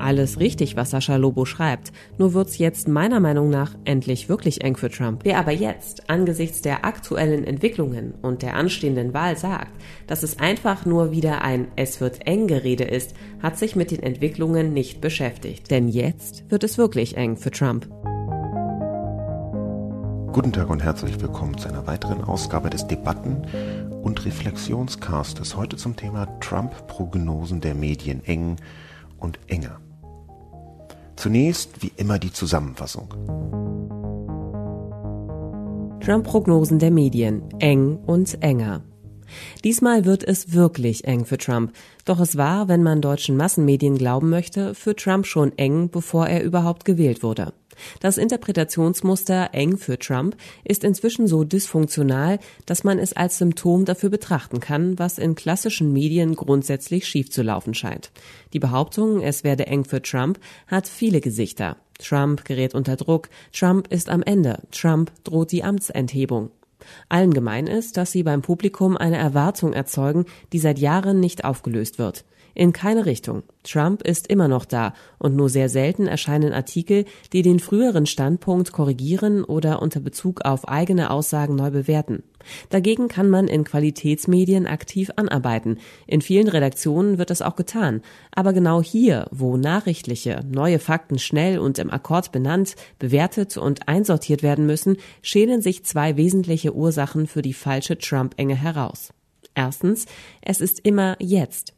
Alles richtig, was Sascha Lobo schreibt. Nur wird's jetzt meiner Meinung nach endlich wirklich eng für Trump. Wer aber jetzt angesichts der aktuellen Entwicklungen und der anstehenden Wahl sagt, dass es einfach nur wieder ein Es wird eng Gerede ist, hat sich mit den Entwicklungen nicht beschäftigt. Denn jetzt wird es wirklich eng für Trump. Guten Tag und herzlich willkommen zu einer weiteren Ausgabe des Debatten- und Reflexionscastes. Heute zum Thema Trump-Prognosen der Medien eng und enger. Zunächst wie immer die Zusammenfassung. Trump-Prognosen der Medien eng und enger. Diesmal wird es wirklich eng für Trump. Doch es war, wenn man deutschen Massenmedien glauben möchte, für Trump schon eng, bevor er überhaupt gewählt wurde. Das Interpretationsmuster eng für Trump ist inzwischen so dysfunktional, dass man es als Symptom dafür betrachten kann, was in klassischen Medien grundsätzlich schief zu laufen scheint. Die Behauptung, es werde eng für Trump, hat viele Gesichter. Trump gerät unter Druck, Trump ist am Ende, Trump droht die Amtsenthebung. Allen gemein ist, dass sie beim Publikum eine Erwartung erzeugen, die seit Jahren nicht aufgelöst wird. In keine Richtung. Trump ist immer noch da und nur sehr selten erscheinen Artikel, die den früheren Standpunkt korrigieren oder unter Bezug auf eigene Aussagen neu bewerten. Dagegen kann man in Qualitätsmedien aktiv anarbeiten. In vielen Redaktionen wird das auch getan. Aber genau hier, wo nachrichtliche, neue Fakten schnell und im Akkord benannt, bewertet und einsortiert werden müssen, schälen sich zwei wesentliche Ursachen für die falsche Trump-Enge heraus. Erstens, es ist immer jetzt.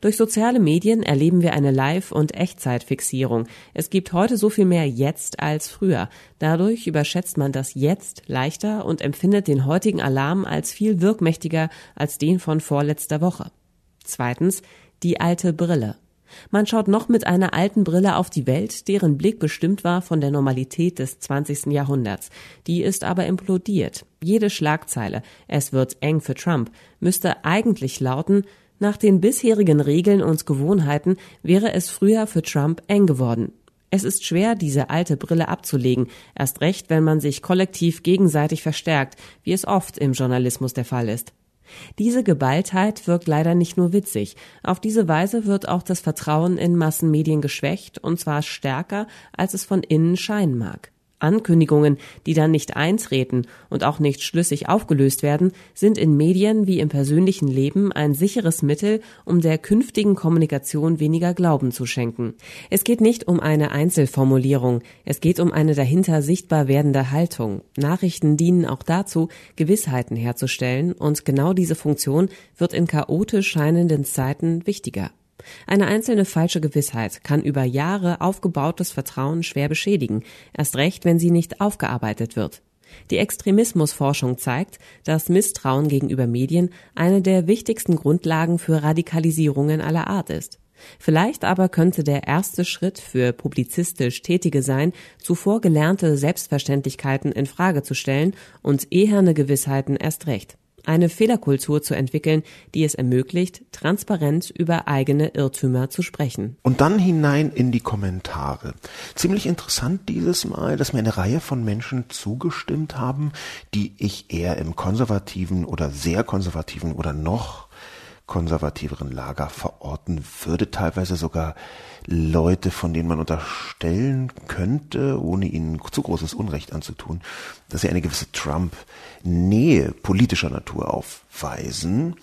Durch soziale Medien erleben wir eine Live- und Echtzeitfixierung. Es gibt heute so viel mehr Jetzt als früher. Dadurch überschätzt man das Jetzt leichter und empfindet den heutigen Alarm als viel wirkmächtiger als den von vorletzter Woche. Zweitens, die alte Brille. Man schaut noch mit einer alten Brille auf die Welt, deren Blick bestimmt war von der Normalität des 20. Jahrhunderts. Die ist aber implodiert. Jede Schlagzeile, es wird eng für Trump, müsste eigentlich lauten, nach den bisherigen Regeln und Gewohnheiten wäre es früher für Trump eng geworden. Es ist schwer, diese alte Brille abzulegen, erst recht, wenn man sich kollektiv gegenseitig verstärkt, wie es oft im Journalismus der Fall ist. Diese Geballtheit wirkt leider nicht nur witzig. Auf diese Weise wird auch das Vertrauen in Massenmedien geschwächt, und zwar stärker, als es von innen scheinen mag. Ankündigungen, die dann nicht eintreten und auch nicht schlüssig aufgelöst werden, sind in Medien wie im persönlichen Leben ein sicheres Mittel, um der künftigen Kommunikation weniger Glauben zu schenken. Es geht nicht um eine Einzelformulierung, es geht um eine dahinter sichtbar werdende Haltung. Nachrichten dienen auch dazu, Gewissheiten herzustellen, und genau diese Funktion wird in chaotisch scheinenden Zeiten wichtiger. Eine einzelne falsche Gewissheit kann über Jahre aufgebautes Vertrauen schwer beschädigen, erst recht, wenn sie nicht aufgearbeitet wird. Die Extremismusforschung zeigt, dass Misstrauen gegenüber Medien eine der wichtigsten Grundlagen für Radikalisierungen aller Art ist. Vielleicht aber könnte der erste Schritt für publizistisch Tätige sein, zuvor gelernte Selbstverständlichkeiten in Frage zu stellen und eherne Gewissheiten erst recht eine Fehlerkultur zu entwickeln, die es ermöglicht, transparent über eigene Irrtümer zu sprechen. Und dann hinein in die Kommentare. Ziemlich interessant dieses Mal, dass mir eine Reihe von Menschen zugestimmt haben, die ich eher im konservativen oder sehr konservativen oder noch konservativeren Lager verorten würde, teilweise sogar Leute, von denen man unterstellen könnte, ohne ihnen zu großes Unrecht anzutun, dass sie eine gewisse Trump-Nähe politischer Natur aufweisen.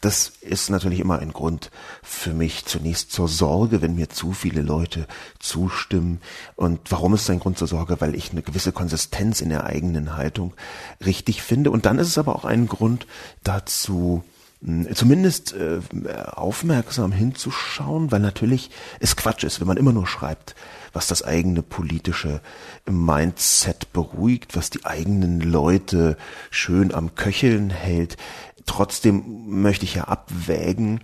Das ist natürlich immer ein Grund für mich zunächst zur Sorge, wenn mir zu viele Leute zustimmen. Und warum ist es ein Grund zur Sorge? Weil ich eine gewisse Konsistenz in der eigenen Haltung richtig finde. Und dann ist es aber auch ein Grund dazu, zumindest äh, aufmerksam hinzuschauen, weil natürlich es Quatsch ist, wenn man immer nur schreibt, was das eigene politische Mindset beruhigt, was die eigenen Leute schön am Köcheln hält. Trotzdem möchte ich ja abwägen,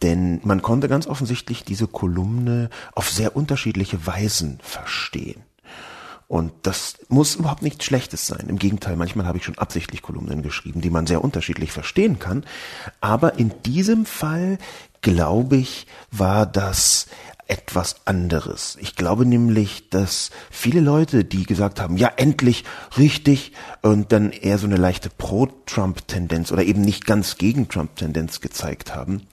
denn man konnte ganz offensichtlich diese Kolumne auf sehr unterschiedliche Weisen verstehen. Und das muss überhaupt nichts Schlechtes sein. Im Gegenteil, manchmal habe ich schon absichtlich Kolumnen geschrieben, die man sehr unterschiedlich verstehen kann. Aber in diesem Fall, glaube ich, war das etwas anderes. Ich glaube nämlich, dass viele Leute, die gesagt haben, ja, endlich richtig, und dann eher so eine leichte Pro-Trump-Tendenz oder eben nicht ganz gegen Trump-Tendenz gezeigt haben,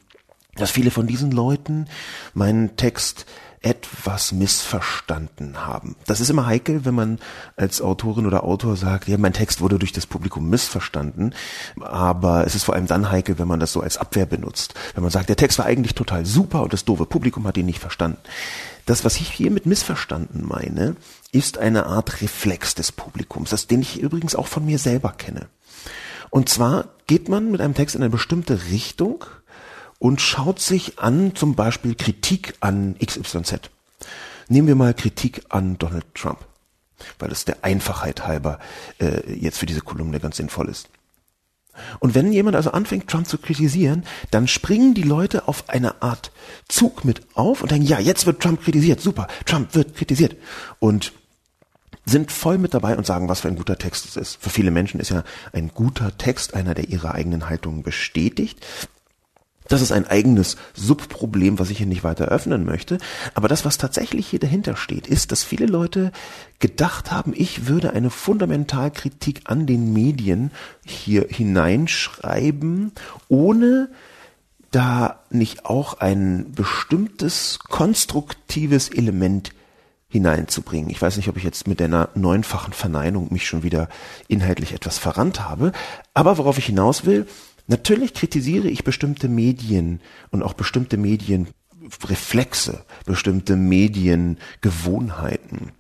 dass viele von diesen Leuten meinen Text etwas missverstanden haben. Das ist immer heikel, wenn man als Autorin oder Autor sagt, ja, mein Text wurde durch das Publikum missverstanden, aber es ist vor allem dann heikel, wenn man das so als Abwehr benutzt. Wenn man sagt, der Text war eigentlich total super und das doofe Publikum hat ihn nicht verstanden. Das, was ich hier mit missverstanden meine, ist eine Art Reflex des Publikums, das den ich übrigens auch von mir selber kenne. Und zwar geht man mit einem Text in eine bestimmte Richtung, und schaut sich an zum Beispiel Kritik an XYZ. Nehmen wir mal Kritik an Donald Trump, weil es der Einfachheit halber äh, jetzt für diese Kolumne ganz sinnvoll ist. Und wenn jemand also anfängt, Trump zu kritisieren, dann springen die Leute auf eine Art Zug mit auf und denken, ja, jetzt wird Trump kritisiert, super, Trump wird kritisiert. Und sind voll mit dabei und sagen, was für ein guter Text es ist. Für viele Menschen ist ja ein guter Text einer, der ihre eigenen Haltungen bestätigt. Das ist ein eigenes Subproblem, was ich hier nicht weiter öffnen möchte. Aber das, was tatsächlich hier dahinter steht, ist, dass viele Leute gedacht haben, ich würde eine Fundamentalkritik an den Medien hier hineinschreiben, ohne da nicht auch ein bestimmtes konstruktives Element hineinzubringen. Ich weiß nicht, ob ich jetzt mit einer neunfachen Verneinung mich schon wieder inhaltlich etwas verrannt habe, aber worauf ich hinaus will, Natürlich kritisiere ich bestimmte Medien und auch bestimmte Medienreflexe, bestimmte Mediengewohnheiten.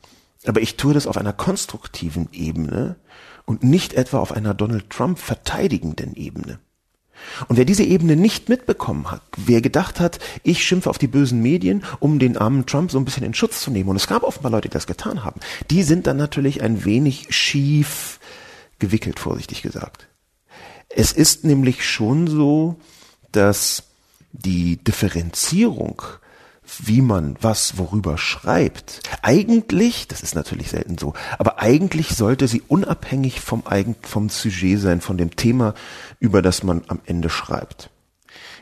Aber ich tue das auf einer konstruktiven Ebene und nicht etwa auf einer Donald Trump verteidigenden Ebene. Und wer diese Ebene nicht mitbekommen hat, wer gedacht hat, ich schimpfe auf die bösen Medien, um den armen Trump so ein bisschen in Schutz zu nehmen, und es gab offenbar Leute, die das getan haben, die sind dann natürlich ein wenig schief gewickelt, vorsichtig gesagt. Es ist nämlich schon so, dass die Differenzierung, wie man was worüber schreibt, eigentlich, das ist natürlich selten so, aber eigentlich sollte sie unabhängig vom, Eigen, vom Sujet sein, von dem Thema, über das man am Ende schreibt.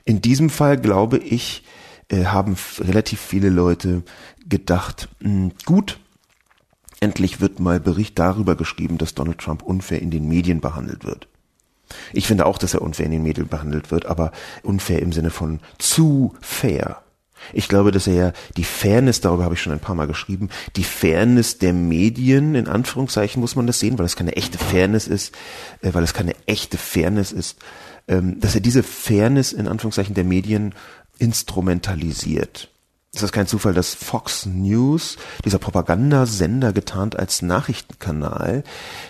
In diesem Fall glaube ich, äh, haben relativ viele Leute gedacht, hm, gut, endlich wird mal Bericht darüber geschrieben, dass Donald Trump unfair in den Medien behandelt wird. Ich finde auch, dass er unfair in den Medien behandelt wird, aber unfair im Sinne von zu fair. Ich glaube, dass er ja die Fairness, darüber habe ich schon ein paar Mal geschrieben, die Fairness der Medien, in Anführungszeichen muss man das sehen, weil es keine echte Fairness ist, äh, weil es keine echte Fairness ist, ähm, dass er diese Fairness in Anführungszeichen der Medien instrumentalisiert ist das kein Zufall, dass Fox News, dieser Propagandasender getarnt als Nachrichtenkanal,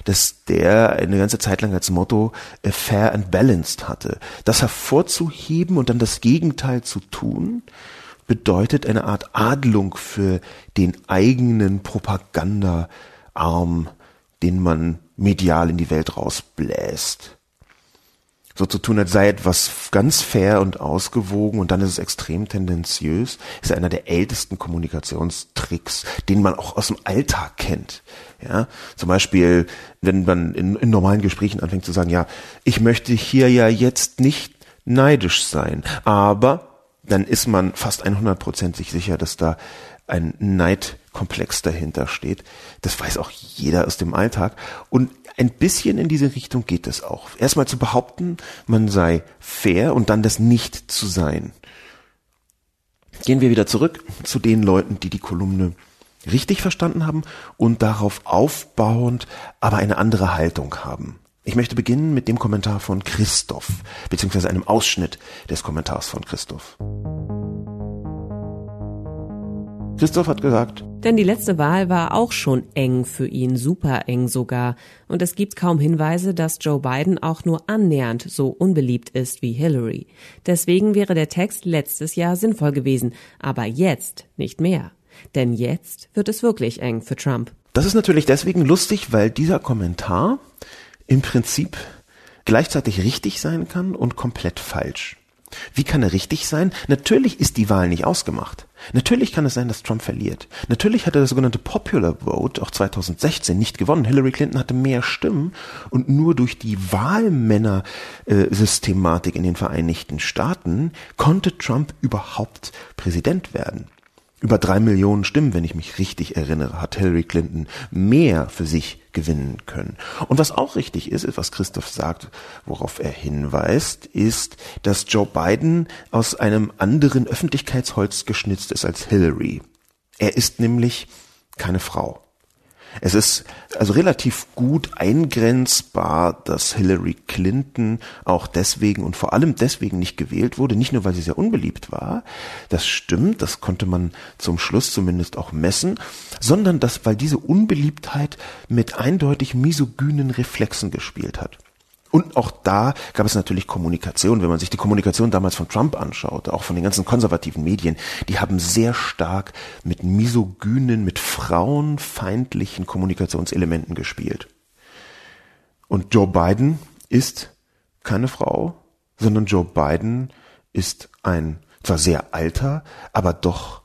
dass der eine ganze Zeit lang als Motto äh, fair and balanced hatte. Das hervorzuheben und dann das Gegenteil zu tun, bedeutet eine Art Adlung für den eigenen Propagandaarm, den man medial in die Welt rausbläst so zu tun, als sei etwas ganz fair und ausgewogen und dann ist es extrem tendenziös, ist einer der ältesten Kommunikationstricks, den man auch aus dem Alltag kennt. Ja, zum Beispiel, wenn man in, in normalen Gesprächen anfängt zu sagen, ja, ich möchte hier ja jetzt nicht neidisch sein, aber dann ist man fast 100% sich sicher, dass da ein Neidkomplex dahinter steht. Das weiß auch jeder aus dem Alltag. Und ein bisschen in diese Richtung geht es auch. Erstmal zu behaupten, man sei fair und dann das nicht zu sein. Gehen wir wieder zurück zu den Leuten, die die Kolumne richtig verstanden haben und darauf aufbauend aber eine andere Haltung haben. Ich möchte beginnen mit dem Kommentar von Christoph, beziehungsweise einem Ausschnitt des Kommentars von Christoph. Christoph hat gesagt, denn die letzte Wahl war auch schon eng für ihn, super eng sogar. Und es gibt kaum Hinweise, dass Joe Biden auch nur annähernd so unbeliebt ist wie Hillary. Deswegen wäre der Text letztes Jahr sinnvoll gewesen, aber jetzt nicht mehr. Denn jetzt wird es wirklich eng für Trump. Das ist natürlich deswegen lustig, weil dieser Kommentar im Prinzip gleichzeitig richtig sein kann und komplett falsch. Wie kann er richtig sein? Natürlich ist die Wahl nicht ausgemacht. Natürlich kann es sein, dass Trump verliert. Natürlich hat er das sogenannte Popular Vote auch 2016 nicht gewonnen. Hillary Clinton hatte mehr Stimmen und nur durch die Wahlmänner-Systematik in den Vereinigten Staaten konnte Trump überhaupt Präsident werden über drei Millionen Stimmen, wenn ich mich richtig erinnere, hat Hillary Clinton mehr für sich gewinnen können. Und was auch richtig ist, ist, was Christoph sagt, worauf er hinweist, ist, dass Joe Biden aus einem anderen Öffentlichkeitsholz geschnitzt ist als Hillary. Er ist nämlich keine Frau. Es ist also relativ gut eingrenzbar, dass Hillary Clinton auch deswegen und vor allem deswegen nicht gewählt wurde, nicht nur weil sie sehr unbeliebt war, das stimmt, das konnte man zum Schluss zumindest auch messen, sondern dass, weil diese Unbeliebtheit mit eindeutig misogynen Reflexen gespielt hat. Und auch da gab es natürlich Kommunikation. Wenn man sich die Kommunikation damals von Trump anschaut, auch von den ganzen konservativen Medien, die haben sehr stark mit misogynen, mit frauenfeindlichen Kommunikationselementen gespielt. Und Joe Biden ist keine Frau, sondern Joe Biden ist ein zwar sehr alter, aber doch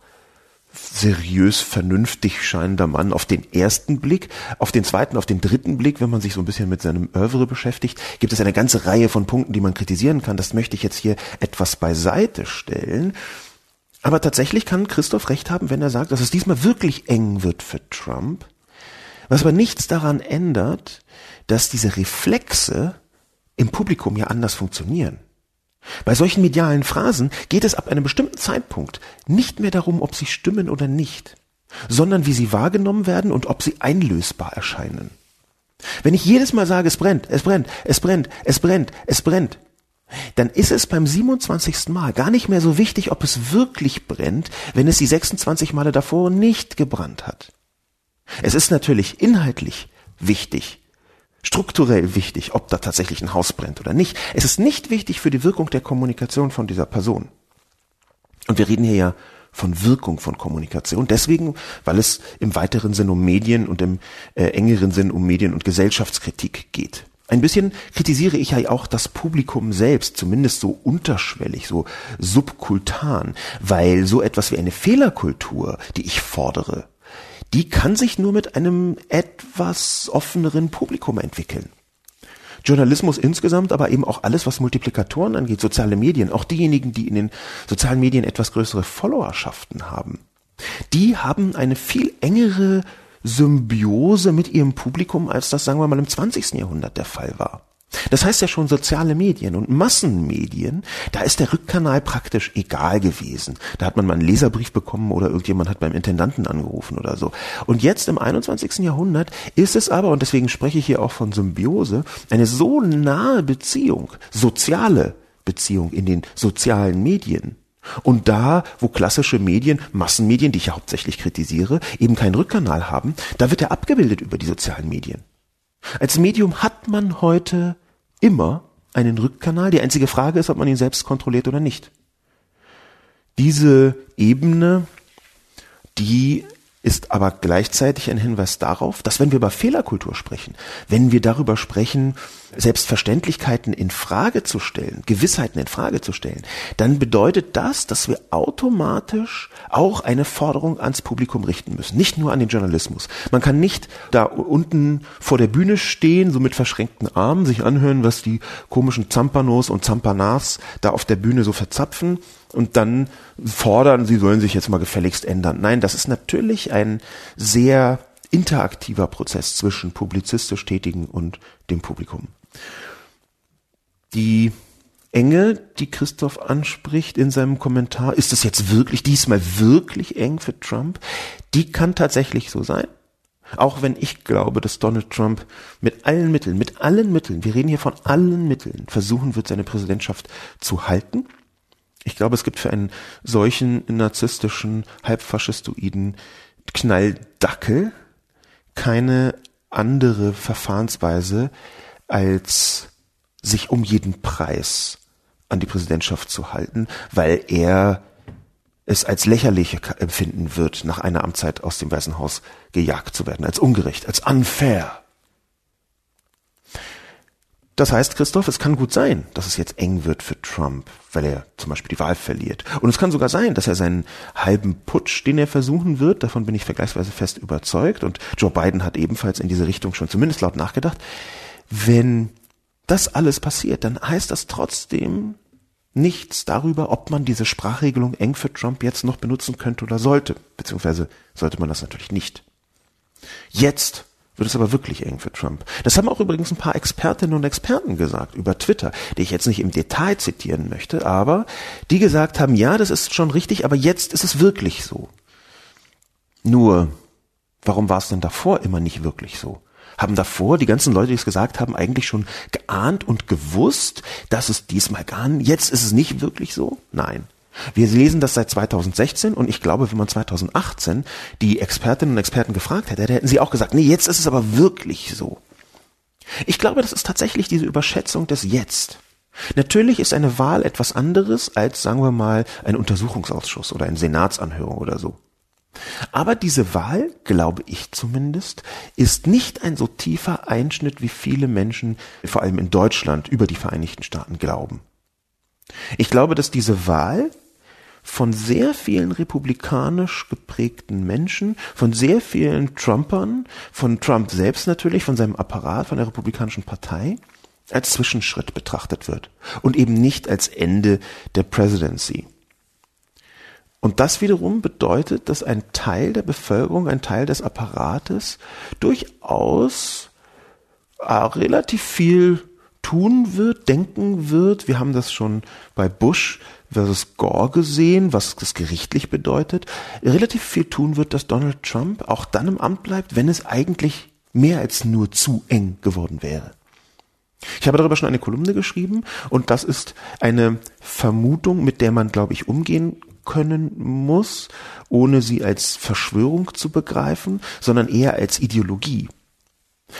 seriös, vernünftig scheinender Mann auf den ersten Blick. Auf den zweiten, auf den dritten Blick, wenn man sich so ein bisschen mit seinem Oeuvre beschäftigt, gibt es eine ganze Reihe von Punkten, die man kritisieren kann. Das möchte ich jetzt hier etwas beiseite stellen. Aber tatsächlich kann Christoph recht haben, wenn er sagt, dass es diesmal wirklich eng wird für Trump. Was aber nichts daran ändert, dass diese Reflexe im Publikum ja anders funktionieren. Bei solchen medialen Phrasen geht es ab einem bestimmten Zeitpunkt nicht mehr darum, ob sie stimmen oder nicht, sondern wie sie wahrgenommen werden und ob sie einlösbar erscheinen. Wenn ich jedes Mal sage, es brennt, es brennt, es brennt, es brennt, es brennt, dann ist es beim 27. Mal gar nicht mehr so wichtig, ob es wirklich brennt, wenn es die 26 Male davor nicht gebrannt hat. Es ist natürlich inhaltlich wichtig, strukturell wichtig, ob da tatsächlich ein Haus brennt oder nicht. Es ist nicht wichtig für die Wirkung der Kommunikation von dieser Person. Und wir reden hier ja von Wirkung von Kommunikation. Deswegen, weil es im weiteren Sinn um Medien und im äh, engeren Sinn um Medien- und Gesellschaftskritik geht. Ein bisschen kritisiere ich ja auch das Publikum selbst, zumindest so unterschwellig, so subkultan, weil so etwas wie eine Fehlerkultur, die ich fordere, die kann sich nur mit einem etwas offeneren Publikum entwickeln. Journalismus insgesamt, aber eben auch alles, was Multiplikatoren angeht, soziale Medien, auch diejenigen, die in den sozialen Medien etwas größere Followerschaften haben, die haben eine viel engere Symbiose mit ihrem Publikum, als das, sagen wir mal, im 20. Jahrhundert der Fall war. Das heißt ja schon soziale Medien und Massenmedien, da ist der Rückkanal praktisch egal gewesen. Da hat man mal einen Leserbrief bekommen oder irgendjemand hat beim Intendanten angerufen oder so. Und jetzt im 21. Jahrhundert ist es aber, und deswegen spreche ich hier auch von Symbiose, eine so nahe Beziehung, soziale Beziehung in den sozialen Medien. Und da, wo klassische Medien, Massenmedien, die ich ja hauptsächlich kritisiere, eben keinen Rückkanal haben, da wird er abgebildet über die sozialen Medien. Als Medium hat man heute immer einen Rückkanal. Die einzige Frage ist, ob man ihn selbst kontrolliert oder nicht. Diese Ebene, die ist aber gleichzeitig ein Hinweis darauf, dass wenn wir über Fehlerkultur sprechen, wenn wir darüber sprechen, Selbstverständlichkeiten in Frage zu stellen, Gewissheiten in Frage zu stellen, dann bedeutet das, dass wir automatisch auch eine Forderung ans Publikum richten müssen, nicht nur an den Journalismus. Man kann nicht da unten vor der Bühne stehen, so mit verschränkten Armen, sich anhören, was die komischen Zampanos und Zampanas da auf der Bühne so verzapfen und dann fordern, sie sollen sich jetzt mal gefälligst ändern. Nein, das ist natürlich ein sehr interaktiver Prozess zwischen publizistisch Tätigen und dem Publikum. Die Enge, die Christoph anspricht in seinem Kommentar, ist es jetzt wirklich, diesmal wirklich eng für Trump? Die kann tatsächlich so sein. Auch wenn ich glaube, dass Donald Trump mit allen Mitteln, mit allen Mitteln, wir reden hier von allen Mitteln, versuchen wird, seine Präsidentschaft zu halten ich glaube, es gibt für einen solchen narzisstischen, halbfaschistoiden Knalldackel keine andere Verfahrensweise, als sich um jeden Preis an die Präsidentschaft zu halten, weil er es als lächerlich empfinden wird, nach einer Amtszeit aus dem Weißen Haus gejagt zu werden, als ungerecht, als unfair. Das heißt, Christoph, es kann gut sein, dass es jetzt eng wird für Trump, weil er zum Beispiel die Wahl verliert. Und es kann sogar sein, dass er seinen halben Putsch, den er versuchen wird, davon bin ich vergleichsweise fest überzeugt, und Joe Biden hat ebenfalls in diese Richtung schon zumindest laut nachgedacht, wenn das alles passiert, dann heißt das trotzdem nichts darüber, ob man diese Sprachregelung eng für Trump jetzt noch benutzen könnte oder sollte, beziehungsweise sollte man das natürlich nicht. Jetzt wird es aber wirklich eng für Trump. Das haben auch übrigens ein paar Expertinnen und Experten gesagt über Twitter, die ich jetzt nicht im Detail zitieren möchte, aber die gesagt haben, ja, das ist schon richtig, aber jetzt ist es wirklich so. Nur, warum war es denn davor immer nicht wirklich so? Haben davor die ganzen Leute, die es gesagt haben, eigentlich schon geahnt und gewusst, dass es diesmal gar nicht, jetzt ist es nicht wirklich so? Nein. Wir lesen das seit 2016 und ich glaube, wenn man 2018 die Expertinnen und Experten gefragt hätte, hätten sie auch gesagt, nee, jetzt ist es aber wirklich so. Ich glaube, das ist tatsächlich diese Überschätzung des Jetzt. Natürlich ist eine Wahl etwas anderes als, sagen wir mal, ein Untersuchungsausschuss oder eine Senatsanhörung oder so. Aber diese Wahl, glaube ich zumindest, ist nicht ein so tiefer Einschnitt, wie viele Menschen, vor allem in Deutschland, über die Vereinigten Staaten glauben. Ich glaube, dass diese Wahl von sehr vielen republikanisch geprägten Menschen, von sehr vielen Trumpern, von Trump selbst natürlich, von seinem Apparat, von der Republikanischen Partei, als Zwischenschritt betrachtet wird und eben nicht als Ende der Presidency. Und das wiederum bedeutet, dass ein Teil der Bevölkerung, ein Teil des Apparates durchaus äh, relativ viel tun wird, denken wird. Wir haben das schon bei Bush versus Gore gesehen, was das gerichtlich bedeutet. Relativ viel tun wird, dass Donald Trump auch dann im Amt bleibt, wenn es eigentlich mehr als nur zu eng geworden wäre. Ich habe darüber schon eine Kolumne geschrieben und das ist eine Vermutung, mit der man, glaube ich, umgehen können muss, ohne sie als Verschwörung zu begreifen, sondern eher als Ideologie.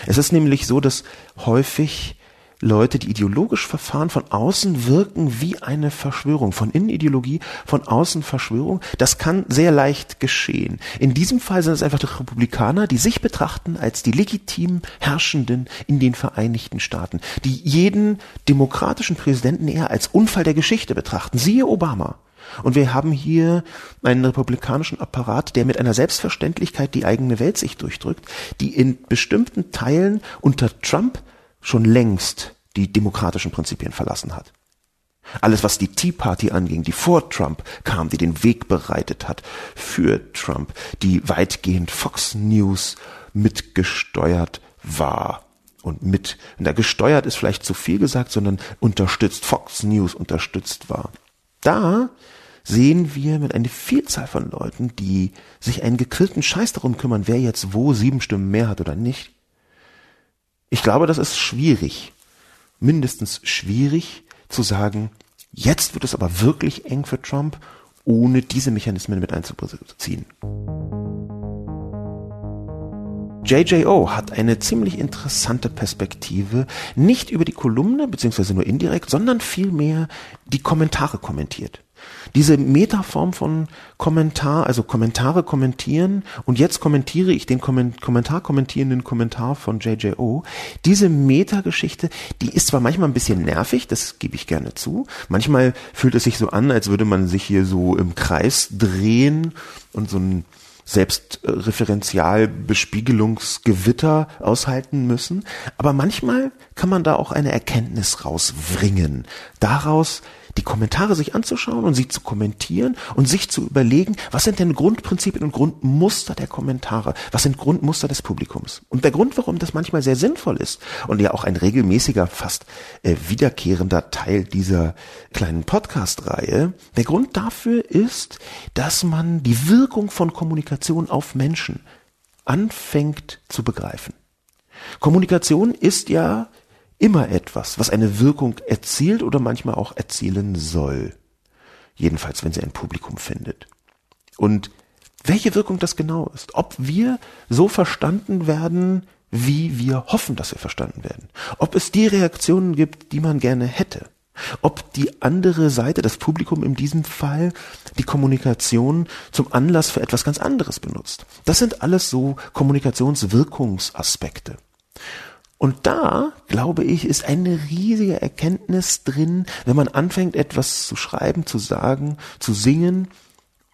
Es ist nämlich so, dass häufig Leute, die ideologisch verfahren, von außen wirken wie eine Verschwörung. Von innen Ideologie, von außen Verschwörung. Das kann sehr leicht geschehen. In diesem Fall sind es einfach die Republikaner, die sich betrachten als die legitim Herrschenden in den Vereinigten Staaten, die jeden demokratischen Präsidenten eher als Unfall der Geschichte betrachten. Siehe Obama. Und wir haben hier einen republikanischen Apparat, der mit einer Selbstverständlichkeit die eigene Weltsicht durchdrückt, die in bestimmten Teilen unter Trump schon längst die demokratischen Prinzipien verlassen hat. Alles, was die Tea Party anging, die vor Trump kam, die den Weg bereitet hat für Trump, die weitgehend Fox News mitgesteuert war und mit, da gesteuert ist vielleicht zu viel gesagt, sondern unterstützt, Fox News unterstützt war. Da sehen wir mit einer Vielzahl von Leuten, die sich einen gekrillten Scheiß darum kümmern, wer jetzt wo sieben Stimmen mehr hat oder nicht, ich glaube, das ist schwierig, mindestens schwierig zu sagen, jetzt wird es aber wirklich eng für Trump, ohne diese Mechanismen mit einzubeziehen. JJO hat eine ziemlich interessante Perspektive, nicht über die Kolumne, beziehungsweise nur indirekt, sondern vielmehr die Kommentare kommentiert. Diese Metaform von Kommentar, also Kommentare kommentieren und jetzt kommentiere ich den Kommentar kommentierenden Kommentar von JJO. Diese Metageschichte, die ist zwar manchmal ein bisschen nervig, das gebe ich gerne zu. Manchmal fühlt es sich so an, als würde man sich hier so im Kreis drehen und so ein Selbstreferenzialbespiegelungsgewitter aushalten müssen. Aber manchmal kann man da auch eine Erkenntnis rauswringen. Daraus, die Kommentare sich anzuschauen und sie zu kommentieren und sich zu überlegen, was sind denn Grundprinzipien und Grundmuster der Kommentare? Was sind Grundmuster des Publikums? Und der Grund, warum das manchmal sehr sinnvoll ist und ja auch ein regelmäßiger, fast äh, wiederkehrender Teil dieser kleinen Podcast-Reihe, der Grund dafür ist, dass man die Wirkung von Kommunikation auf Menschen anfängt zu begreifen. Kommunikation ist ja immer etwas, was eine Wirkung erzielt oder manchmal auch erzielen soll. Jedenfalls, wenn sie ein Publikum findet. Und welche Wirkung das genau ist, ob wir so verstanden werden, wie wir hoffen, dass wir verstanden werden, ob es die Reaktionen gibt, die man gerne hätte, ob die andere Seite, das Publikum in diesem Fall, die Kommunikation zum Anlass für etwas ganz anderes benutzt. Das sind alles so Kommunikationswirkungsaspekte. Und da, glaube ich, ist eine riesige Erkenntnis drin, wenn man anfängt, etwas zu schreiben, zu sagen, zu singen,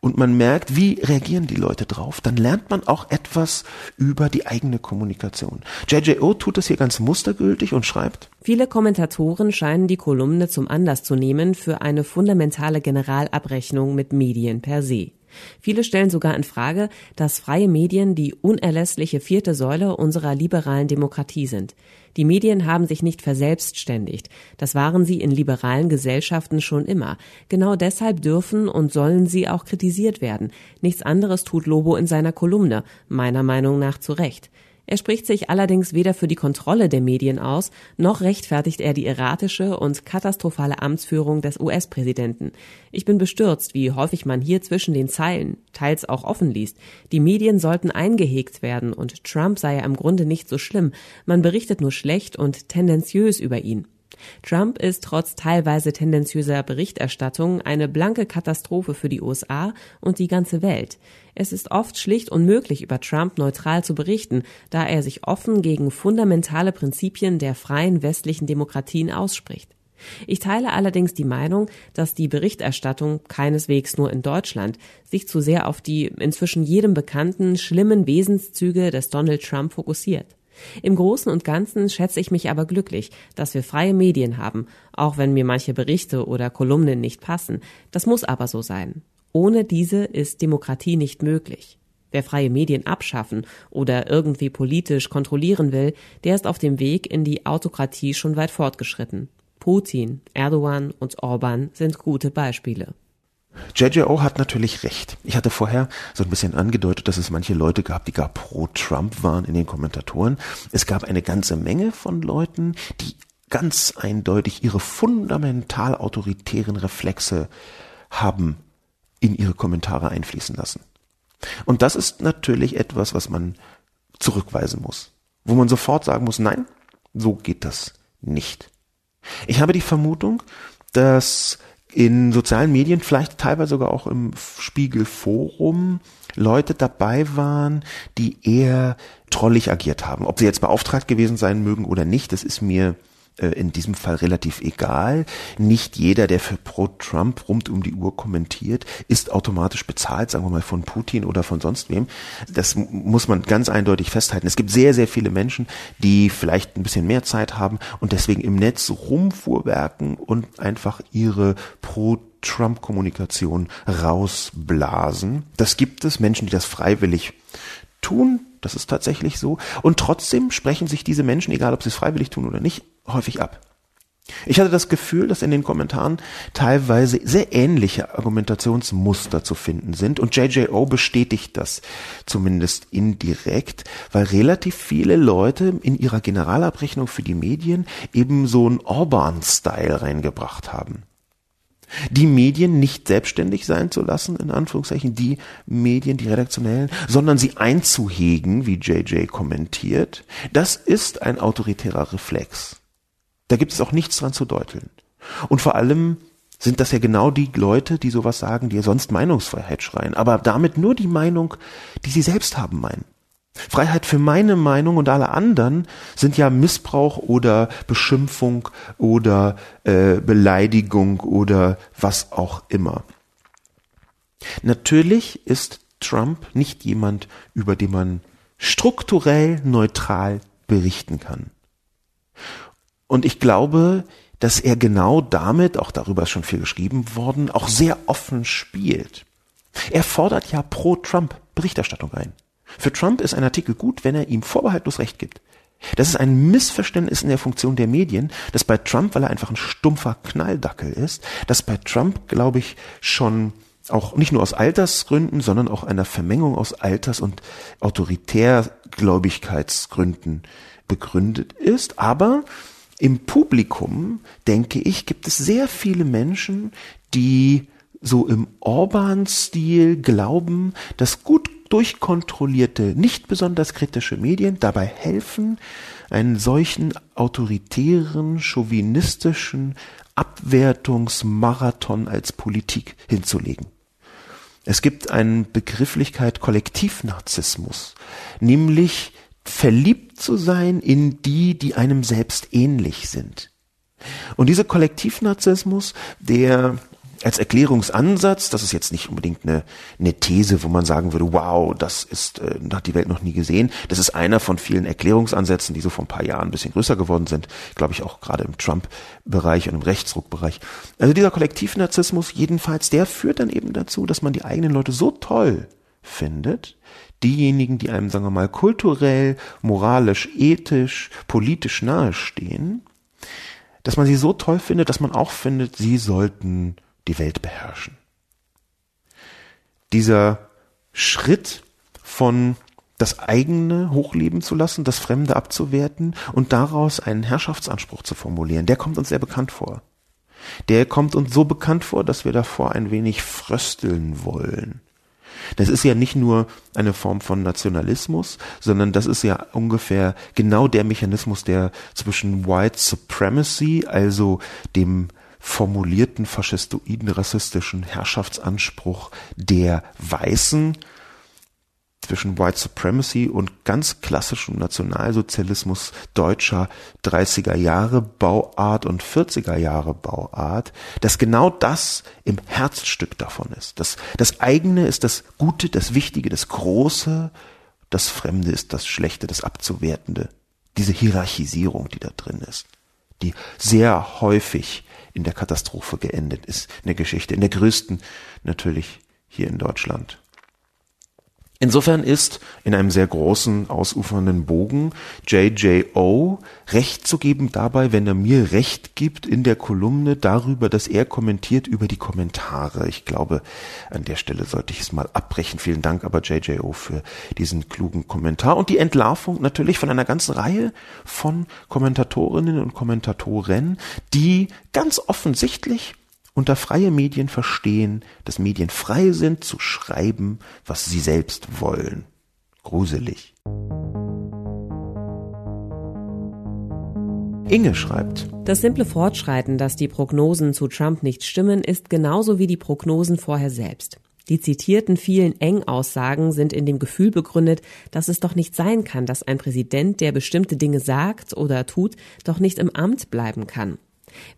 und man merkt, wie reagieren die Leute drauf, dann lernt man auch etwas über die eigene Kommunikation. JJO tut das hier ganz mustergültig und schreibt. Viele Kommentatoren scheinen die Kolumne zum Anlass zu nehmen für eine fundamentale Generalabrechnung mit Medien per se. Viele stellen sogar in Frage, dass freie Medien die unerlässliche vierte Säule unserer liberalen Demokratie sind. Die Medien haben sich nicht verselbstständigt. Das waren sie in liberalen Gesellschaften schon immer. Genau deshalb dürfen und sollen sie auch kritisiert werden. Nichts anderes tut Lobo in seiner Kolumne, meiner Meinung nach zu Recht. Er spricht sich allerdings weder für die Kontrolle der Medien aus, noch rechtfertigt er die erratische und katastrophale Amtsführung des US-Präsidenten. Ich bin bestürzt, wie häufig man hier zwischen den Zeilen, teils auch offen liest. Die Medien sollten eingehegt werden und Trump sei ja im Grunde nicht so schlimm. Man berichtet nur schlecht und tendenziös über ihn. Trump ist trotz teilweise tendenziöser Berichterstattung eine blanke Katastrophe für die USA und die ganze Welt. Es ist oft schlicht unmöglich, über Trump neutral zu berichten, da er sich offen gegen fundamentale Prinzipien der freien westlichen Demokratien ausspricht. Ich teile allerdings die Meinung, dass die Berichterstattung keineswegs nur in Deutschland sich zu sehr auf die inzwischen jedem bekannten schlimmen Wesenszüge des Donald Trump fokussiert. Im Großen und Ganzen schätze ich mich aber glücklich, dass wir freie Medien haben, auch wenn mir manche Berichte oder Kolumnen nicht passen. Das muss aber so sein. Ohne diese ist Demokratie nicht möglich. Wer freie Medien abschaffen oder irgendwie politisch kontrollieren will, der ist auf dem Weg in die Autokratie schon weit fortgeschritten. Putin, Erdogan und Orban sind gute Beispiele. JJO hat natürlich recht. Ich hatte vorher so ein bisschen angedeutet, dass es manche Leute gab, die gar pro Trump waren in den Kommentatoren. Es gab eine ganze Menge von Leuten, die ganz eindeutig ihre fundamental autoritären Reflexe haben in ihre Kommentare einfließen lassen. Und das ist natürlich etwas, was man zurückweisen muss. Wo man sofort sagen muss, nein, so geht das nicht. Ich habe die Vermutung, dass in sozialen Medien, vielleicht teilweise sogar auch im Spiegelforum, Leute dabei waren, die eher trollig agiert haben. Ob sie jetzt beauftragt gewesen sein mögen oder nicht, das ist mir äh, in diesem Fall relativ egal. Nicht jeder, der für Pro-Trump rund um die Uhr kommentiert, ist automatisch bezahlt, sagen wir mal von Putin oder von sonst wem. Das muss man ganz eindeutig festhalten. Es gibt sehr, sehr viele Menschen, die vielleicht ein bisschen mehr Zeit haben und deswegen im Netz rumfuhrwerken und einfach ihre Pro Trump-Kommunikation rausblasen. Das gibt es, Menschen, die das freiwillig tun, das ist tatsächlich so. Und trotzdem sprechen sich diese Menschen, egal ob sie es freiwillig tun oder nicht, häufig ab. Ich hatte das Gefühl, dass in den Kommentaren teilweise sehr ähnliche Argumentationsmuster zu finden sind und JJO bestätigt das zumindest indirekt, weil relativ viele Leute in ihrer Generalabrechnung für die Medien eben so einen Orban-Style reingebracht haben. Die Medien nicht selbstständig sein zu lassen, in Anführungszeichen, die Medien, die redaktionellen, sondern sie einzuhegen, wie JJ kommentiert, das ist ein autoritärer Reflex. Da gibt es auch nichts dran zu deuteln. Und vor allem sind das ja genau die Leute, die sowas sagen, die ja sonst Meinungsfreiheit schreien, aber damit nur die Meinung, die sie selbst haben meinen. Freiheit für meine Meinung und alle anderen sind ja Missbrauch oder Beschimpfung oder äh, Beleidigung oder was auch immer. Natürlich ist Trump nicht jemand, über den man strukturell neutral berichten kann. Und ich glaube, dass er genau damit, auch darüber ist schon viel geschrieben worden, auch sehr offen spielt. Er fordert ja pro Trump Berichterstattung ein. Für Trump ist ein Artikel gut, wenn er ihm vorbehaltlos Recht gibt. Das ist ein Missverständnis in der Funktion der Medien, dass bei Trump, weil er einfach ein stumpfer Knalldackel ist, dass bei Trump, glaube ich, schon auch nicht nur aus Altersgründen, sondern auch einer Vermengung aus Alters- und Autoritärgläubigkeitsgründen begründet ist. Aber im Publikum, denke ich, gibt es sehr viele Menschen, die so im Orban-Stil glauben, dass gut durchkontrollierte, nicht besonders kritische Medien dabei helfen, einen solchen autoritären, chauvinistischen Abwertungsmarathon als Politik hinzulegen. Es gibt eine Begrifflichkeit Kollektivnarzissmus, nämlich verliebt zu sein in die, die einem selbst ähnlich sind. Und dieser Kollektivnarzissmus, der als Erklärungsansatz, das ist jetzt nicht unbedingt eine, eine These, wo man sagen würde, wow, das ist, äh, hat die Welt noch nie gesehen. Das ist einer von vielen Erklärungsansätzen, die so vor ein paar Jahren ein bisschen größer geworden sind, glaube ich auch gerade im Trump-Bereich und im Rechtsruck-Bereich. Also dieser Kollektivnarzissmus jedenfalls, der führt dann eben dazu, dass man die eigenen Leute so toll findet, diejenigen, die einem, sagen wir mal, kulturell, moralisch, ethisch, politisch nahestehen, dass man sie so toll findet, dass man auch findet, sie sollten die Welt beherrschen. Dieser Schritt von das eigene hochleben zu lassen, das Fremde abzuwerten und daraus einen Herrschaftsanspruch zu formulieren, der kommt uns sehr bekannt vor. Der kommt uns so bekannt vor, dass wir davor ein wenig frösteln wollen. Das ist ja nicht nur eine Form von Nationalismus, sondern das ist ja ungefähr genau der Mechanismus, der zwischen White Supremacy, also dem formulierten faschistoiden rassistischen Herrschaftsanspruch der Weißen zwischen White Supremacy und ganz klassischem Nationalsozialismus deutscher 30er Jahre Bauart und 40er Jahre Bauart, dass genau das im Herzstück davon ist. Das, das eigene ist das Gute, das Wichtige, das Große, das Fremde ist das Schlechte, das Abzuwertende. Diese Hierarchisierung, die da drin ist, die sehr häufig in der Katastrophe geendet ist, in der Geschichte, in der größten natürlich hier in Deutschland. Insofern ist in einem sehr großen, ausufernden Bogen JJO Recht zu geben dabei, wenn er mir Recht gibt in der Kolumne darüber, dass er kommentiert über die Kommentare. Ich glaube, an der Stelle sollte ich es mal abbrechen. Vielen Dank aber JJO für diesen klugen Kommentar und die Entlarvung natürlich von einer ganzen Reihe von Kommentatorinnen und Kommentatoren, die ganz offensichtlich unter freie Medien verstehen, dass Medien frei sind zu schreiben, was sie selbst wollen. Gruselig. Inge schreibt. Das simple Fortschreiten, dass die Prognosen zu Trump nicht stimmen, ist genauso wie die Prognosen vorher selbst. Die zitierten vielen Eng-Aussagen sind in dem Gefühl begründet, dass es doch nicht sein kann, dass ein Präsident, der bestimmte Dinge sagt oder tut, doch nicht im Amt bleiben kann.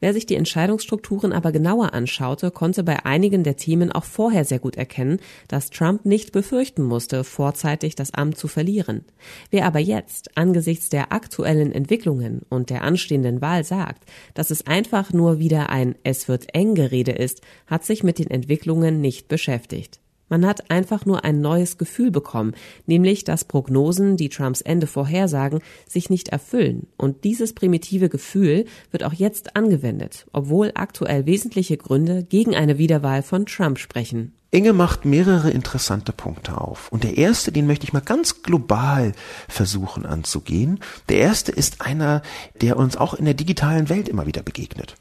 Wer sich die Entscheidungsstrukturen aber genauer anschaute, konnte bei einigen der Themen auch vorher sehr gut erkennen, dass Trump nicht befürchten musste, vorzeitig das Amt zu verlieren. Wer aber jetzt angesichts der aktuellen Entwicklungen und der anstehenden Wahl sagt, dass es einfach nur wieder ein Es wird eng Gerede ist, hat sich mit den Entwicklungen nicht beschäftigt. Man hat einfach nur ein neues Gefühl bekommen, nämlich dass Prognosen, die Trumps Ende vorhersagen, sich nicht erfüllen. Und dieses primitive Gefühl wird auch jetzt angewendet, obwohl aktuell wesentliche Gründe gegen eine Wiederwahl von Trump sprechen. Inge macht mehrere interessante Punkte auf. Und der erste, den möchte ich mal ganz global versuchen anzugehen. Der erste ist einer, der uns auch in der digitalen Welt immer wieder begegnet.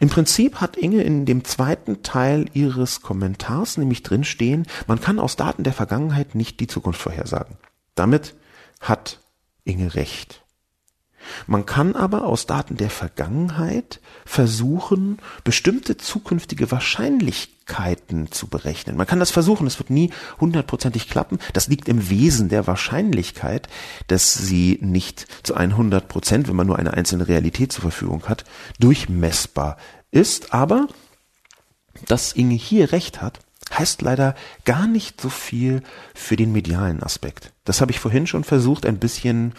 Im Prinzip hat Inge in dem zweiten Teil ihres Kommentars nämlich drinstehen, man kann aus Daten der Vergangenheit nicht die Zukunft vorhersagen. Damit hat Inge recht. Man kann aber aus Daten der Vergangenheit versuchen, bestimmte zukünftige Wahrscheinlichkeiten zu berechnen. Man kann das versuchen, es wird nie hundertprozentig klappen. Das liegt im Wesen der Wahrscheinlichkeit, dass sie nicht zu 100 Prozent, wenn man nur eine einzelne Realität zur Verfügung hat, durchmessbar ist. Aber, dass Inge hier recht hat, heißt leider gar nicht so viel für den medialen Aspekt. Das habe ich vorhin schon versucht ein bisschen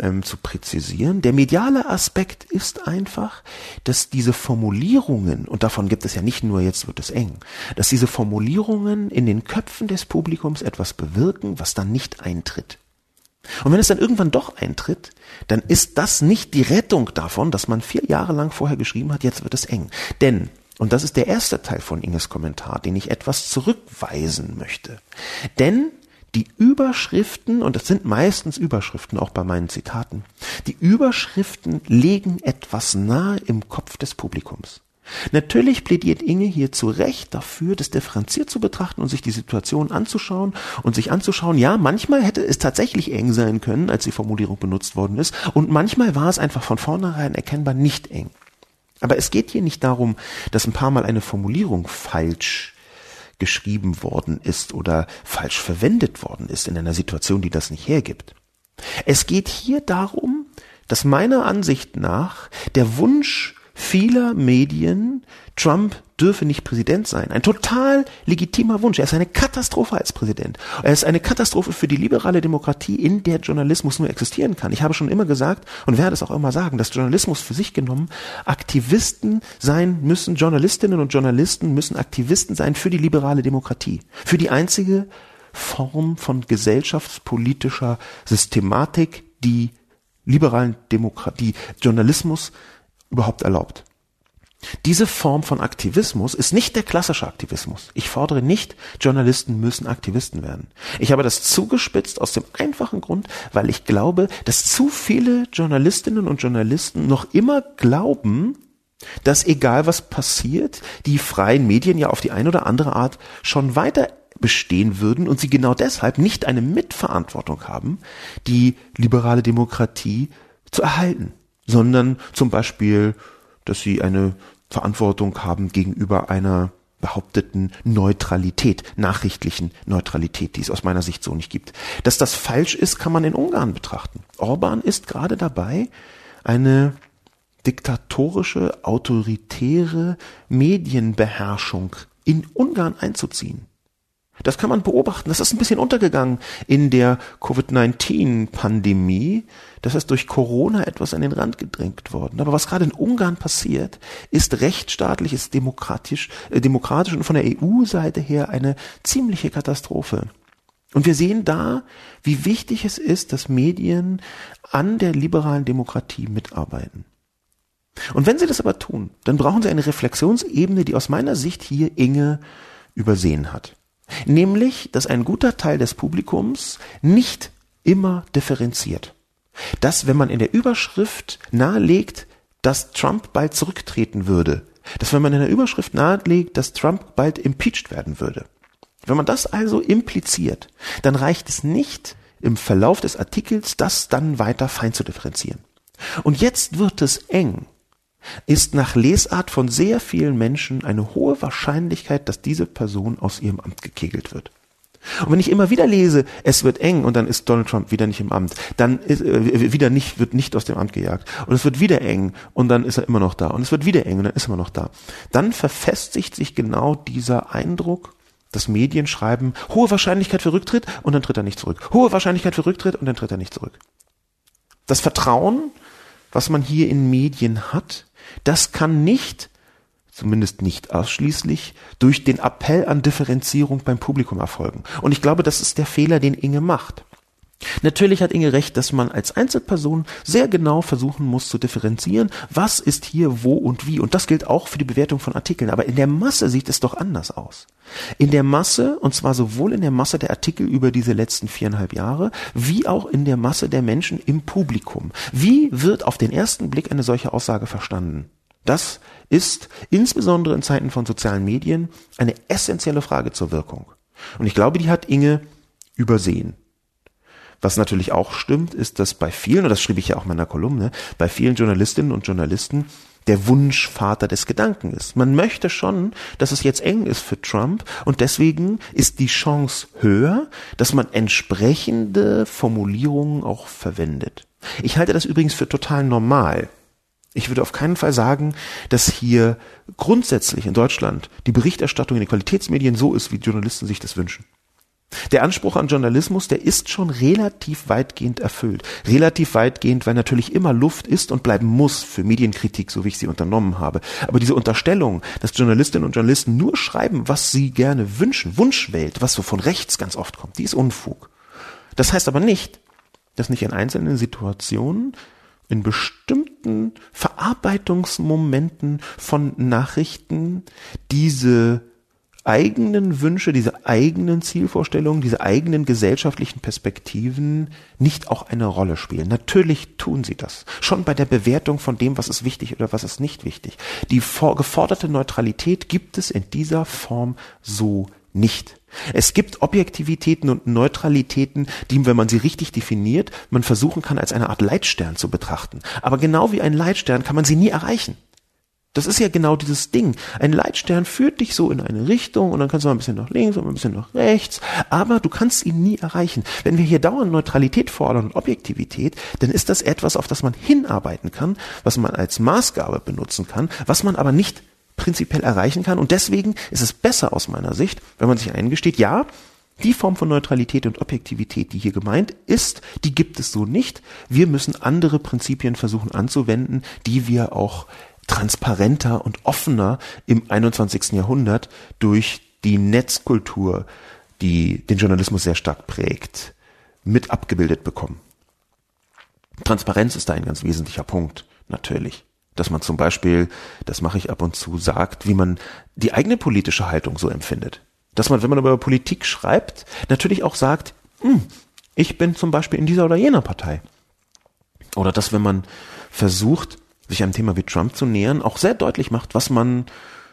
ähm, zu präzisieren. Der mediale Aspekt ist einfach, dass diese Formulierungen, und davon gibt es ja nicht nur jetzt wird es eng, dass diese Formulierungen in den Köpfen des Publikums etwas bewirken, was dann nicht eintritt. Und wenn es dann irgendwann doch eintritt, dann ist das nicht die Rettung davon, dass man vier Jahre lang vorher geschrieben hat, jetzt wird es eng. Denn und das ist der erste Teil von Inges Kommentar, den ich etwas zurückweisen möchte. Denn die Überschriften, und das sind meistens Überschriften auch bei meinen Zitaten, die Überschriften legen etwas nahe im Kopf des Publikums. Natürlich plädiert Inge hier zu Recht dafür, das differenziert zu betrachten und sich die Situation anzuschauen und sich anzuschauen, ja, manchmal hätte es tatsächlich eng sein können, als die Formulierung benutzt worden ist, und manchmal war es einfach von vornherein erkennbar nicht eng. Aber es geht hier nicht darum, dass ein paar Mal eine Formulierung falsch geschrieben worden ist oder falsch verwendet worden ist in einer Situation, die das nicht hergibt. Es geht hier darum, dass meiner Ansicht nach der Wunsch vieler Medien, Trump dürfe nicht Präsident sein. Ein total legitimer Wunsch. Er ist eine Katastrophe als Präsident. Er ist eine Katastrophe für die liberale Demokratie, in der Journalismus nur existieren kann. Ich habe schon immer gesagt und werde es auch immer sagen, dass Journalismus für sich genommen Aktivisten sein müssen. Journalistinnen und Journalisten müssen Aktivisten sein für die liberale Demokratie. Für die einzige Form von gesellschaftspolitischer Systematik, die liberalen Demokratie, Journalismus überhaupt erlaubt. Diese Form von Aktivismus ist nicht der klassische Aktivismus. Ich fordere nicht, Journalisten müssen Aktivisten werden. Ich habe das zugespitzt aus dem einfachen Grund, weil ich glaube, dass zu viele Journalistinnen und Journalisten noch immer glauben, dass egal was passiert, die freien Medien ja auf die eine oder andere Art schon weiter bestehen würden und sie genau deshalb nicht eine Mitverantwortung haben, die liberale Demokratie zu erhalten, sondern zum Beispiel, dass sie eine Verantwortung haben gegenüber einer behaupteten Neutralität, nachrichtlichen Neutralität, die es aus meiner Sicht so nicht gibt. Dass das falsch ist, kann man in Ungarn betrachten. Orban ist gerade dabei, eine diktatorische, autoritäre Medienbeherrschung in Ungarn einzuziehen. Das kann man beobachten. Das ist ein bisschen untergegangen in der Covid-19-Pandemie. Das ist durch Corona etwas an den Rand gedrängt worden. Aber was gerade in Ungarn passiert, ist rechtsstaatlich, ist demokratisch, äh, demokratisch und von der EU-Seite her eine ziemliche Katastrophe. Und wir sehen da, wie wichtig es ist, dass Medien an der liberalen Demokratie mitarbeiten. Und wenn sie das aber tun, dann brauchen sie eine Reflexionsebene, die aus meiner Sicht hier Inge übersehen hat. Nämlich, dass ein guter Teil des Publikums nicht immer differenziert. Dass, wenn man in der Überschrift nahelegt, dass Trump bald zurücktreten würde, dass wenn man in der Überschrift nahelegt, dass Trump bald impeached werden würde, wenn man das also impliziert, dann reicht es nicht, im Verlauf des Artikels das dann weiter fein zu differenzieren. Und jetzt wird es eng, ist nach Lesart von sehr vielen Menschen eine hohe Wahrscheinlichkeit, dass diese Person aus ihrem Amt gekegelt wird. Und wenn ich immer wieder lese, es wird eng und dann ist Donald Trump wieder nicht im Amt, dann ist, äh, wieder nicht, wird nicht aus dem Amt gejagt und es wird wieder eng und dann ist er immer noch da und es wird wieder eng und dann ist er immer noch da, dann verfestigt sich genau dieser Eindruck, dass Medien schreiben, hohe Wahrscheinlichkeit für Rücktritt und dann tritt er nicht zurück. Hohe Wahrscheinlichkeit für Rücktritt und dann tritt er nicht zurück. Das Vertrauen, was man hier in Medien hat, das kann nicht, zumindest nicht ausschließlich, durch den Appell an Differenzierung beim Publikum erfolgen. Und ich glaube, das ist der Fehler, den Inge macht. Natürlich hat Inge recht, dass man als Einzelperson sehr genau versuchen muss zu differenzieren, was ist hier wo und wie. Und das gilt auch für die Bewertung von Artikeln. Aber in der Masse sieht es doch anders aus. In der Masse, und zwar sowohl in der Masse der Artikel über diese letzten viereinhalb Jahre, wie auch in der Masse der Menschen im Publikum. Wie wird auf den ersten Blick eine solche Aussage verstanden? Das ist insbesondere in Zeiten von sozialen Medien eine essentielle Frage zur Wirkung. Und ich glaube, die hat Inge übersehen. Was natürlich auch stimmt, ist, dass bei vielen, und das schrieb ich ja auch in meiner Kolumne, bei vielen Journalistinnen und Journalisten der Wunschvater des Gedanken ist. Man möchte schon, dass es jetzt eng ist für Trump und deswegen ist die Chance höher, dass man entsprechende Formulierungen auch verwendet. Ich halte das übrigens für total normal. Ich würde auf keinen Fall sagen, dass hier grundsätzlich in Deutschland die Berichterstattung in den Qualitätsmedien so ist, wie Journalisten sich das wünschen. Der Anspruch an Journalismus, der ist schon relativ weitgehend erfüllt. Relativ weitgehend, weil natürlich immer Luft ist und bleiben muss für Medienkritik, so wie ich sie unternommen habe. Aber diese Unterstellung, dass Journalistinnen und Journalisten nur schreiben, was sie gerne wünschen, Wunschwelt, was so von rechts ganz oft kommt, die ist Unfug. Das heißt aber nicht, dass nicht in einzelnen Situationen in bestimmten Verarbeitungsmomenten von Nachrichten diese eigenen Wünsche, diese eigenen Zielvorstellungen, diese eigenen gesellschaftlichen Perspektiven nicht auch eine Rolle spielen. Natürlich tun sie das. Schon bei der Bewertung von dem, was ist wichtig oder was ist nicht wichtig. Die geforderte Neutralität gibt es in dieser Form so nicht. Es gibt Objektivitäten und Neutralitäten, die, wenn man sie richtig definiert, man versuchen kann, als eine Art Leitstern zu betrachten. Aber genau wie ein Leitstern kann man sie nie erreichen. Das ist ja genau dieses Ding. Ein Leitstern führt dich so in eine Richtung und dann kannst du mal ein bisschen nach links und ein bisschen nach rechts, aber du kannst ihn nie erreichen. Wenn wir hier dauernd Neutralität fordern und Objektivität, dann ist das etwas, auf das man hinarbeiten kann, was man als Maßgabe benutzen kann, was man aber nicht prinzipiell erreichen kann. Und deswegen ist es besser aus meiner Sicht, wenn man sich eingesteht, ja, die Form von Neutralität und Objektivität, die hier gemeint ist, die gibt es so nicht. Wir müssen andere Prinzipien versuchen anzuwenden, die wir auch transparenter und offener im 21. Jahrhundert durch die Netzkultur, die den Journalismus sehr stark prägt, mit abgebildet bekommen. Transparenz ist da ein ganz wesentlicher Punkt, natürlich. Dass man zum Beispiel, das mache ich ab und zu, sagt, wie man die eigene politische Haltung so empfindet. Dass man, wenn man über Politik schreibt, natürlich auch sagt, hm, ich bin zum Beispiel in dieser oder jener Partei. Oder dass, wenn man versucht, sich einem Thema wie Trump zu nähern, auch sehr deutlich macht, was man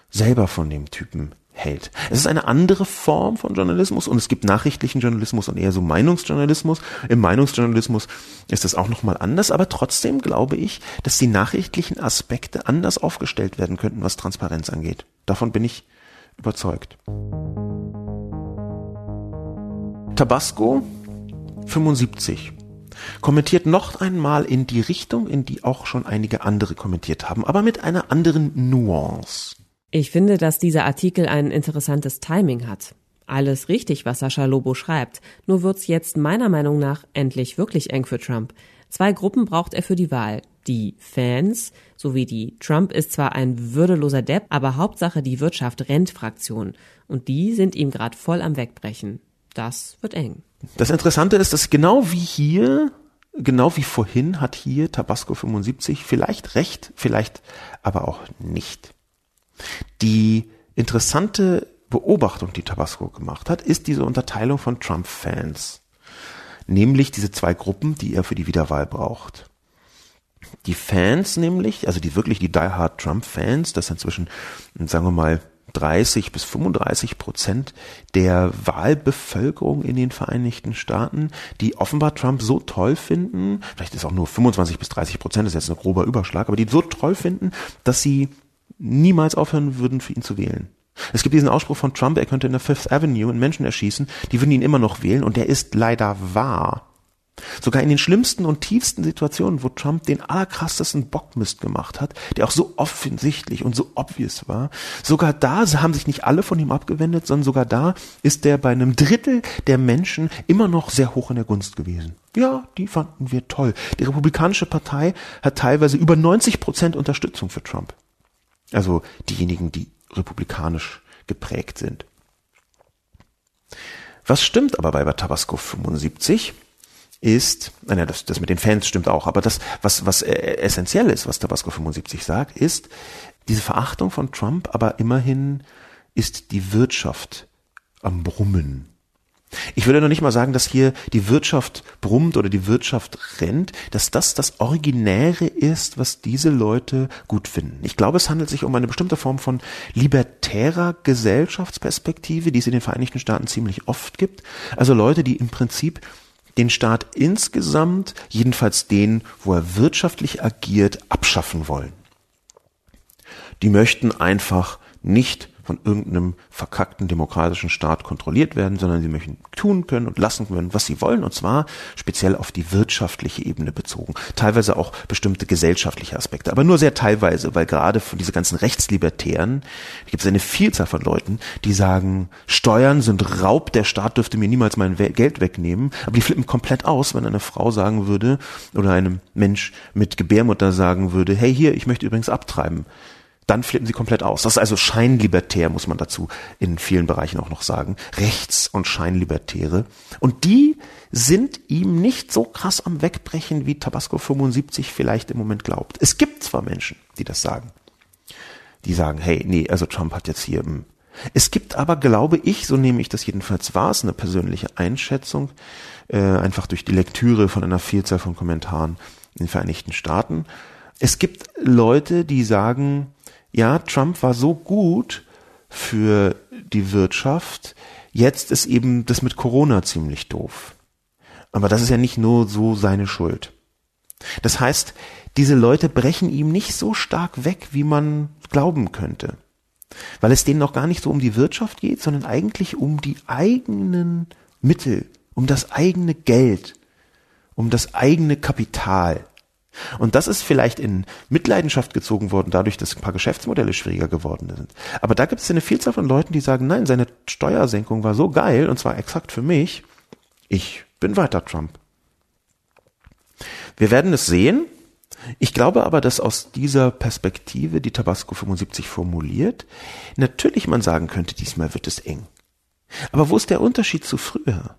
selber von dem Typen hält. Es ist eine andere Form von Journalismus und es gibt nachrichtlichen Journalismus und eher so Meinungsjournalismus. Im Meinungsjournalismus ist das auch nochmal anders, aber trotzdem glaube ich, dass die nachrichtlichen Aspekte anders aufgestellt werden könnten, was Transparenz angeht. Davon bin ich überzeugt. Tabasco 75 kommentiert noch einmal in die Richtung, in die auch schon einige andere kommentiert haben, aber mit einer anderen Nuance. Ich finde, dass dieser Artikel ein interessantes Timing hat. Alles richtig, was Sascha Lobo schreibt, nur wird's jetzt meiner Meinung nach endlich wirklich eng für Trump. Zwei Gruppen braucht er für die Wahl. Die Fans sowie die Trump ist zwar ein würdeloser Depp, aber Hauptsache die Wirtschaft rennt Fraktion. Und die sind ihm gerade voll am Wegbrechen. Das wird eng. Das Interessante ist, dass genau wie hier, genau wie vorhin hat hier Tabasco 75 vielleicht recht, vielleicht aber auch nicht. Die interessante Beobachtung, die Tabasco gemacht hat, ist diese Unterteilung von Trump-Fans. Nämlich diese zwei Gruppen, die er für die Wiederwahl braucht. Die Fans nämlich, also die wirklich die Die Hard Trump-Fans, das sind zwischen, sagen wir mal, 30 bis 35 Prozent der Wahlbevölkerung in den Vereinigten Staaten, die offenbar Trump so toll finden, vielleicht ist auch nur 25 bis 30 Prozent, das ist jetzt ein grober Überschlag, aber die so toll finden, dass sie niemals aufhören würden, für ihn zu wählen. Es gibt diesen Ausspruch von Trump, er könnte in der Fifth Avenue einen Menschen erschießen, die würden ihn immer noch wählen und der ist leider wahr. Sogar in den schlimmsten und tiefsten Situationen, wo Trump den allerkrassesten Bockmist gemacht hat, der auch so offensichtlich und so obvious war, sogar da haben sich nicht alle von ihm abgewendet, sondern sogar da ist der bei einem Drittel der Menschen immer noch sehr hoch in der Gunst gewesen. Ja, die fanden wir toll. Die Republikanische Partei hat teilweise über 90 Prozent Unterstützung für Trump. Also diejenigen, die republikanisch geprägt sind. Was stimmt aber bei Tabasco 75? Ist, naja, das, das mit den Fans stimmt auch, aber das, was, was äh, essentiell ist, was Tabasco 75 sagt, ist diese Verachtung von Trump, aber immerhin ist die Wirtschaft am Brummen. Ich würde noch nicht mal sagen, dass hier die Wirtschaft brummt oder die Wirtschaft rennt, dass das das Originäre ist, was diese Leute gut finden. Ich glaube, es handelt sich um eine bestimmte Form von libertärer Gesellschaftsperspektive, die es in den Vereinigten Staaten ziemlich oft gibt. Also Leute, die im Prinzip den Staat insgesamt, jedenfalls den, wo er wirtschaftlich agiert, abschaffen wollen. Die möchten einfach nicht von irgendeinem verkackten demokratischen Staat kontrolliert werden, sondern sie möchten tun können und lassen können, was sie wollen, und zwar speziell auf die wirtschaftliche Ebene bezogen. Teilweise auch bestimmte gesellschaftliche Aspekte, aber nur sehr teilweise, weil gerade von diese ganzen Rechtslibertären gibt es eine Vielzahl von Leuten, die sagen, Steuern sind Raub, der Staat dürfte mir niemals mein Geld wegnehmen, aber die flippen komplett aus, wenn eine Frau sagen würde oder einem Mensch mit Gebärmutter sagen würde, hey hier, ich möchte übrigens abtreiben dann flippen sie komplett aus. Das ist also scheinlibertär, muss man dazu in vielen Bereichen auch noch sagen. Rechts- und Scheinlibertäre. Und die sind ihm nicht so krass am Wegbrechen, wie Tabasco 75 vielleicht im Moment glaubt. Es gibt zwar Menschen, die das sagen. Die sagen, hey, nee, also Trump hat jetzt hier. Hm. Es gibt aber, glaube ich, so nehme ich das jedenfalls wahr, ist eine persönliche Einschätzung, äh, einfach durch die Lektüre von einer Vielzahl von Kommentaren in den Vereinigten Staaten. Es gibt Leute, die sagen, ja, Trump war so gut für die Wirtschaft, jetzt ist eben das mit Corona ziemlich doof. Aber das ist ja nicht nur so seine Schuld. Das heißt, diese Leute brechen ihm nicht so stark weg, wie man glauben könnte. Weil es denen noch gar nicht so um die Wirtschaft geht, sondern eigentlich um die eigenen Mittel, um das eigene Geld, um das eigene Kapital. Und das ist vielleicht in Mitleidenschaft gezogen worden, dadurch, dass ein paar Geschäftsmodelle schwieriger geworden sind. Aber da gibt es eine Vielzahl von Leuten, die sagen, nein, seine Steuersenkung war so geil, und zwar exakt für mich, ich bin weiter Trump. Wir werden es sehen. Ich glaube aber, dass aus dieser Perspektive, die Tabasco 75 formuliert, natürlich man sagen könnte, diesmal wird es eng. Aber wo ist der Unterschied zu früher?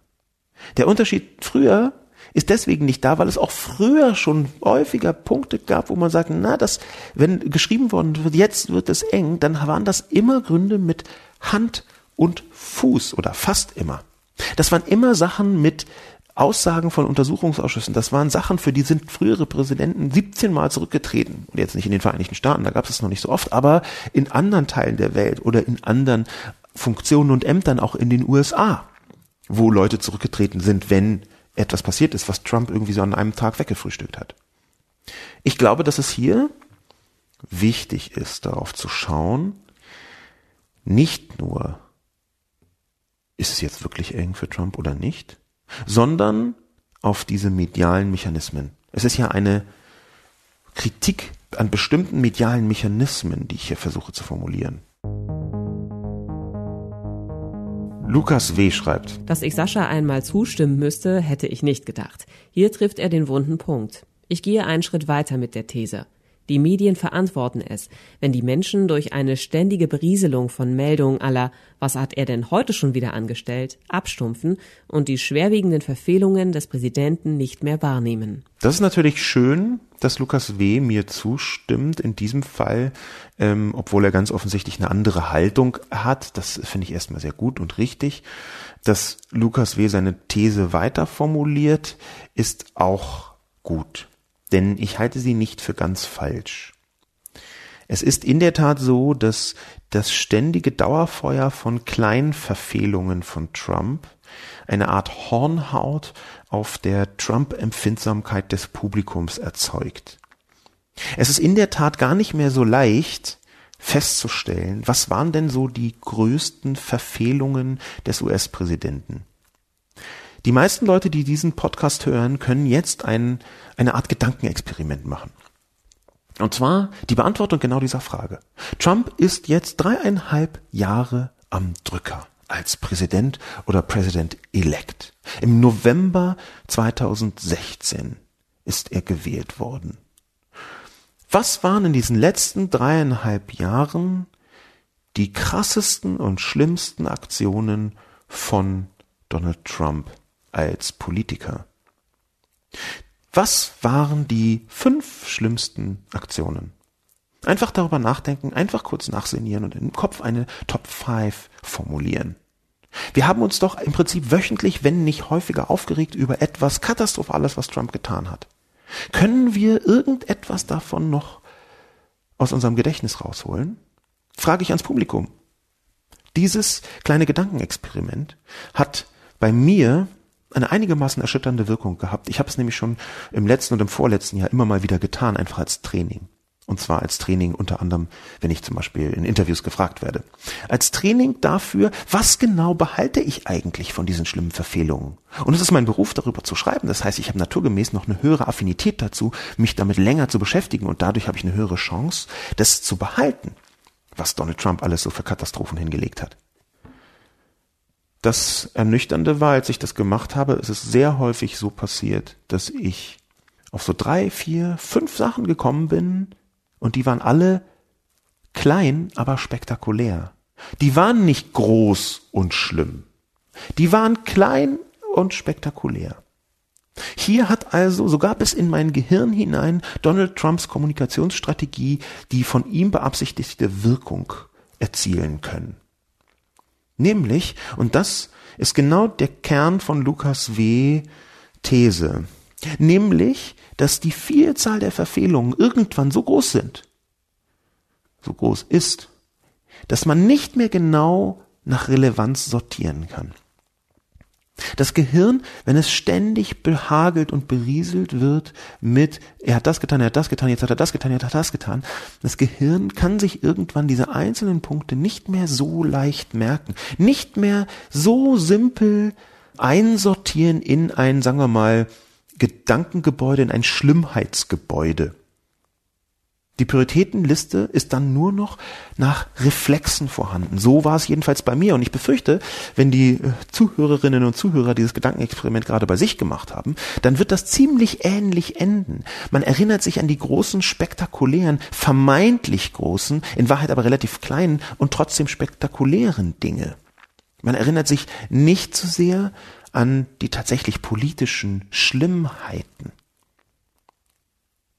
Der Unterschied früher ist deswegen nicht da, weil es auch früher schon häufiger Punkte gab, wo man sagt, na, das, wenn geschrieben worden wird, jetzt wird es eng, dann waren das immer Gründe mit Hand und Fuß oder fast immer. Das waren immer Sachen mit Aussagen von Untersuchungsausschüssen, das waren Sachen, für die sind frühere Präsidenten 17 Mal zurückgetreten. Und jetzt nicht in den Vereinigten Staaten, da gab es es noch nicht so oft, aber in anderen Teilen der Welt oder in anderen Funktionen und Ämtern auch in den USA, wo Leute zurückgetreten sind, wenn etwas passiert ist, was Trump irgendwie so an einem Tag weggefrühstückt hat. Ich glaube, dass es hier wichtig ist, darauf zu schauen, nicht nur, ist es jetzt wirklich eng für Trump oder nicht, sondern auf diese medialen Mechanismen. Es ist ja eine Kritik an bestimmten medialen Mechanismen, die ich hier versuche zu formulieren. Lukas W. schreibt. Dass ich Sascha einmal zustimmen müsste, hätte ich nicht gedacht. Hier trifft er den wunden Punkt. Ich gehe einen Schritt weiter mit der These. Die Medien verantworten es, wenn die Menschen durch eine ständige Berieselung von Meldungen aller Was hat er denn heute schon wieder angestellt? abstumpfen und die schwerwiegenden Verfehlungen des Präsidenten nicht mehr wahrnehmen. Das ist natürlich schön, dass Lukas W. mir zustimmt in diesem Fall, ähm, obwohl er ganz offensichtlich eine andere Haltung hat. Das finde ich erstmal sehr gut und richtig. Dass Lukas W. seine These weiter formuliert, ist auch gut. Denn ich halte sie nicht für ganz falsch. Es ist in der Tat so, dass das ständige Dauerfeuer von Kleinverfehlungen von Trump eine Art Hornhaut auf der Trump-Empfindsamkeit des Publikums erzeugt. Es ist in der Tat gar nicht mehr so leicht festzustellen, was waren denn so die größten Verfehlungen des US-Präsidenten. Die meisten Leute, die diesen Podcast hören, können jetzt ein, eine Art Gedankenexperiment machen. Und zwar die Beantwortung genau dieser Frage. Trump ist jetzt dreieinhalb Jahre am Drücker als Präsident oder President-elect. Im November 2016 ist er gewählt worden. Was waren in diesen letzten dreieinhalb Jahren die krassesten und schlimmsten Aktionen von Donald Trump als Politiker? Was waren die fünf schlimmsten Aktionen? Einfach darüber nachdenken, einfach kurz nachsinieren und im Kopf eine Top 5 formulieren. Wir haben uns doch im Prinzip wöchentlich, wenn nicht häufiger, aufgeregt über etwas Katastrophales, was Trump getan hat. Können wir irgendetwas davon noch aus unserem Gedächtnis rausholen? Frage ich ans Publikum. Dieses kleine Gedankenexperiment hat bei mir eine einigermaßen erschütternde Wirkung gehabt. Ich habe es nämlich schon im letzten und im vorletzten Jahr immer mal wieder getan, einfach als Training. Und zwar als Training unter anderem, wenn ich zum Beispiel in Interviews gefragt werde. Als Training dafür, was genau behalte ich eigentlich von diesen schlimmen Verfehlungen? Und es ist mein Beruf, darüber zu schreiben. Das heißt, ich habe naturgemäß noch eine höhere Affinität dazu, mich damit länger zu beschäftigen. Und dadurch habe ich eine höhere Chance, das zu behalten, was Donald Trump alles so für Katastrophen hingelegt hat. Das Ernüchternde war, als ich das gemacht habe, es ist sehr häufig so passiert, dass ich auf so drei, vier, fünf Sachen gekommen bin, und die waren alle klein, aber spektakulär. Die waren nicht groß und schlimm. Die waren klein und spektakulär. Hier hat also sogar bis in mein Gehirn hinein Donald Trumps Kommunikationsstrategie die von ihm beabsichtigte Wirkung erzielen können. Nämlich, und das ist genau der Kern von Lukas W. These, nämlich, dass die Vielzahl der Verfehlungen irgendwann so groß sind, so groß ist, dass man nicht mehr genau nach Relevanz sortieren kann. Das Gehirn, wenn es ständig behagelt und berieselt wird mit, er hat das getan, er hat das getan, jetzt hat er das getan, er hat das getan, das Gehirn kann sich irgendwann diese einzelnen Punkte nicht mehr so leicht merken, nicht mehr so simpel einsortieren in ein, sagen wir mal, Gedankengebäude, in ein Schlimmheitsgebäude. Die Prioritätenliste ist dann nur noch nach Reflexen vorhanden. So war es jedenfalls bei mir. Und ich befürchte, wenn die äh, Zuhörerinnen und Zuhörer dieses Gedankenexperiment gerade bei sich gemacht haben, dann wird das ziemlich ähnlich enden. Man erinnert sich an die großen, spektakulären, vermeintlich großen, in Wahrheit aber relativ kleinen und trotzdem spektakulären Dinge. Man erinnert sich nicht so sehr an die tatsächlich politischen Schlimmheiten.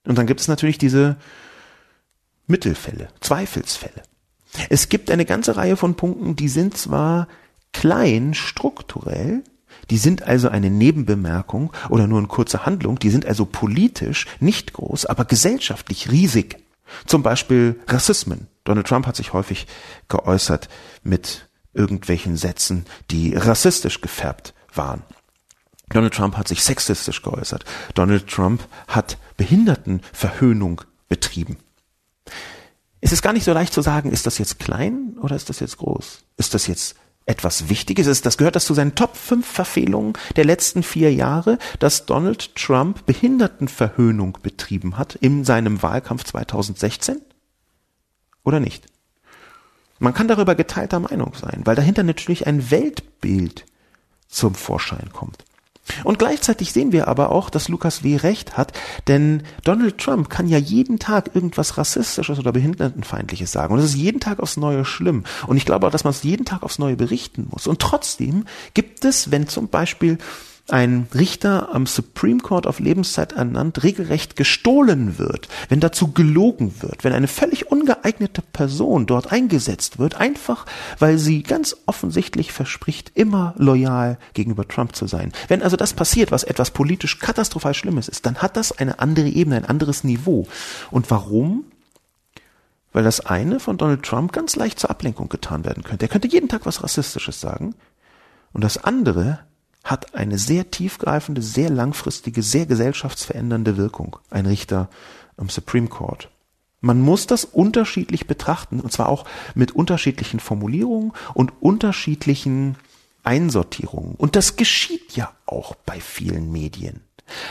Und dann gibt es natürlich diese Mittelfälle, Zweifelsfälle. Es gibt eine ganze Reihe von Punkten, die sind zwar klein strukturell, die sind also eine Nebenbemerkung oder nur eine kurze Handlung, die sind also politisch nicht groß, aber gesellschaftlich riesig. Zum Beispiel Rassismen. Donald Trump hat sich häufig geäußert mit irgendwelchen Sätzen, die rassistisch gefärbt waren. Donald Trump hat sich sexistisch geäußert. Donald Trump hat Behindertenverhöhnung betrieben. Es ist gar nicht so leicht zu sagen, ist das jetzt klein oder ist das jetzt groß? Ist das jetzt etwas Wichtiges? Ist das gehört das zu seinen Top 5 Verfehlungen der letzten vier Jahre, dass Donald Trump Behindertenverhöhnung betrieben hat in seinem Wahlkampf 2016? Oder nicht? Man kann darüber geteilter Meinung sein, weil dahinter natürlich ein Weltbild zum Vorschein kommt. Und gleichzeitig sehen wir aber auch, dass Lukas W. recht hat, denn Donald Trump kann ja jeden Tag irgendwas Rassistisches oder Behindertenfeindliches sagen. Und es ist jeden Tag aufs Neue schlimm. Und ich glaube auch, dass man es jeden Tag aufs Neue berichten muss. Und trotzdem gibt es, wenn zum Beispiel ein Richter am Supreme Court auf Lebenszeit ernannt regelrecht gestohlen wird, wenn dazu gelogen wird, wenn eine völlig ungeeignete Person dort eingesetzt wird, einfach weil sie ganz offensichtlich verspricht, immer loyal gegenüber Trump zu sein. Wenn also das passiert, was etwas politisch katastrophal Schlimmes ist, dann hat das eine andere Ebene, ein anderes Niveau. Und warum? Weil das eine von Donald Trump ganz leicht zur Ablenkung getan werden könnte. Er könnte jeden Tag was Rassistisches sagen. Und das andere hat eine sehr tiefgreifende, sehr langfristige, sehr gesellschaftsverändernde Wirkung, ein Richter am Supreme Court. Man muss das unterschiedlich betrachten, und zwar auch mit unterschiedlichen Formulierungen und unterschiedlichen Einsortierungen. Und das geschieht ja auch bei vielen Medien.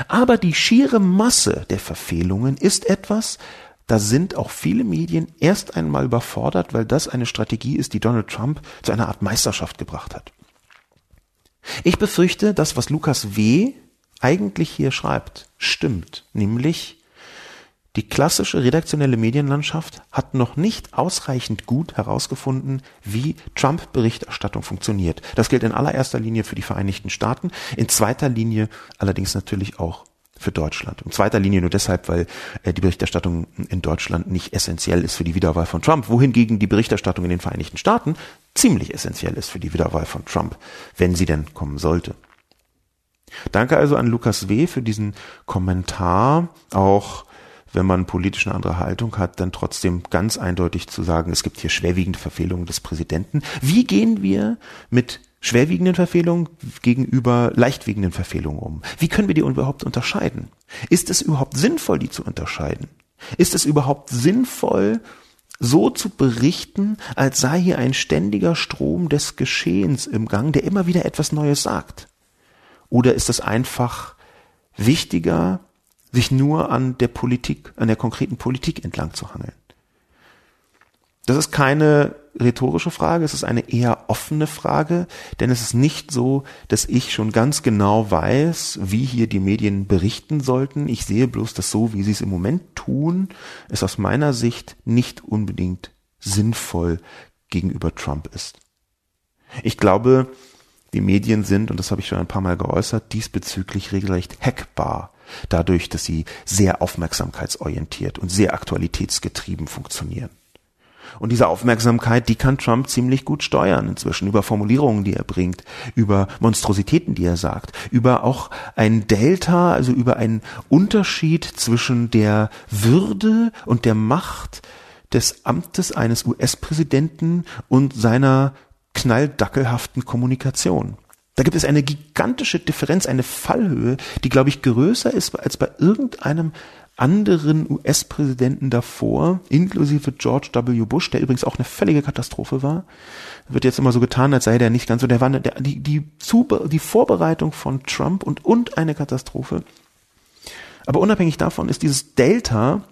Aber die schiere Masse der Verfehlungen ist etwas, da sind auch viele Medien erst einmal überfordert, weil das eine Strategie ist, die Donald Trump zu einer Art Meisterschaft gebracht hat. Ich befürchte, dass was Lukas W. eigentlich hier schreibt, stimmt, nämlich die klassische redaktionelle Medienlandschaft hat noch nicht ausreichend gut herausgefunden, wie Trump-Berichterstattung funktioniert. Das gilt in allererster Linie für die Vereinigten Staaten, in zweiter Linie allerdings natürlich auch für Deutschland. In zweiter Linie nur deshalb, weil äh, die Berichterstattung in Deutschland nicht essentiell ist für die Wiederwahl von Trump, wohingegen die Berichterstattung in den Vereinigten Staaten ziemlich essentiell ist für die Wiederwahl von Trump, wenn sie denn kommen sollte. Danke also an Lukas W. für diesen Kommentar, auch wenn man politisch eine andere Haltung hat, dann trotzdem ganz eindeutig zu sagen, es gibt hier schwerwiegende Verfehlungen des Präsidenten. Wie gehen wir mit schwerwiegenden Verfehlungen gegenüber leichtwiegenden Verfehlungen um? Wie können wir die überhaupt unterscheiden? Ist es überhaupt sinnvoll, die zu unterscheiden? Ist es überhaupt sinnvoll, so zu berichten, als sei hier ein ständiger Strom des Geschehens im Gang, der immer wieder etwas Neues sagt? Oder ist es einfach wichtiger, sich nur an der Politik, an der konkreten Politik entlang zu hangeln? Das ist keine rhetorische Frage, es ist eine eher offene Frage, denn es ist nicht so, dass ich schon ganz genau weiß, wie hier die Medien berichten sollten. Ich sehe bloß, dass so, wie sie es im Moment tun, es aus meiner Sicht nicht unbedingt sinnvoll gegenüber Trump ist. Ich glaube, die Medien sind, und das habe ich schon ein paar Mal geäußert, diesbezüglich regelrecht hackbar, dadurch, dass sie sehr aufmerksamkeitsorientiert und sehr aktualitätsgetrieben funktionieren. Und diese Aufmerksamkeit, die kann Trump ziemlich gut steuern inzwischen über Formulierungen, die er bringt, über Monstrositäten, die er sagt, über auch ein Delta, also über einen Unterschied zwischen der Würde und der Macht des Amtes eines US-Präsidenten und seiner knalldackelhaften Kommunikation. Da gibt es eine gigantische Differenz, eine Fallhöhe, die, glaube ich, größer ist als bei irgendeinem anderen US-Präsidenten davor, inklusive George W. Bush, der übrigens auch eine völlige Katastrophe war. Wird jetzt immer so getan, als sei der nicht ganz so. Der war der, die, die, die Vorbereitung von Trump und, und eine Katastrophe. Aber unabhängig davon ist dieses Delta,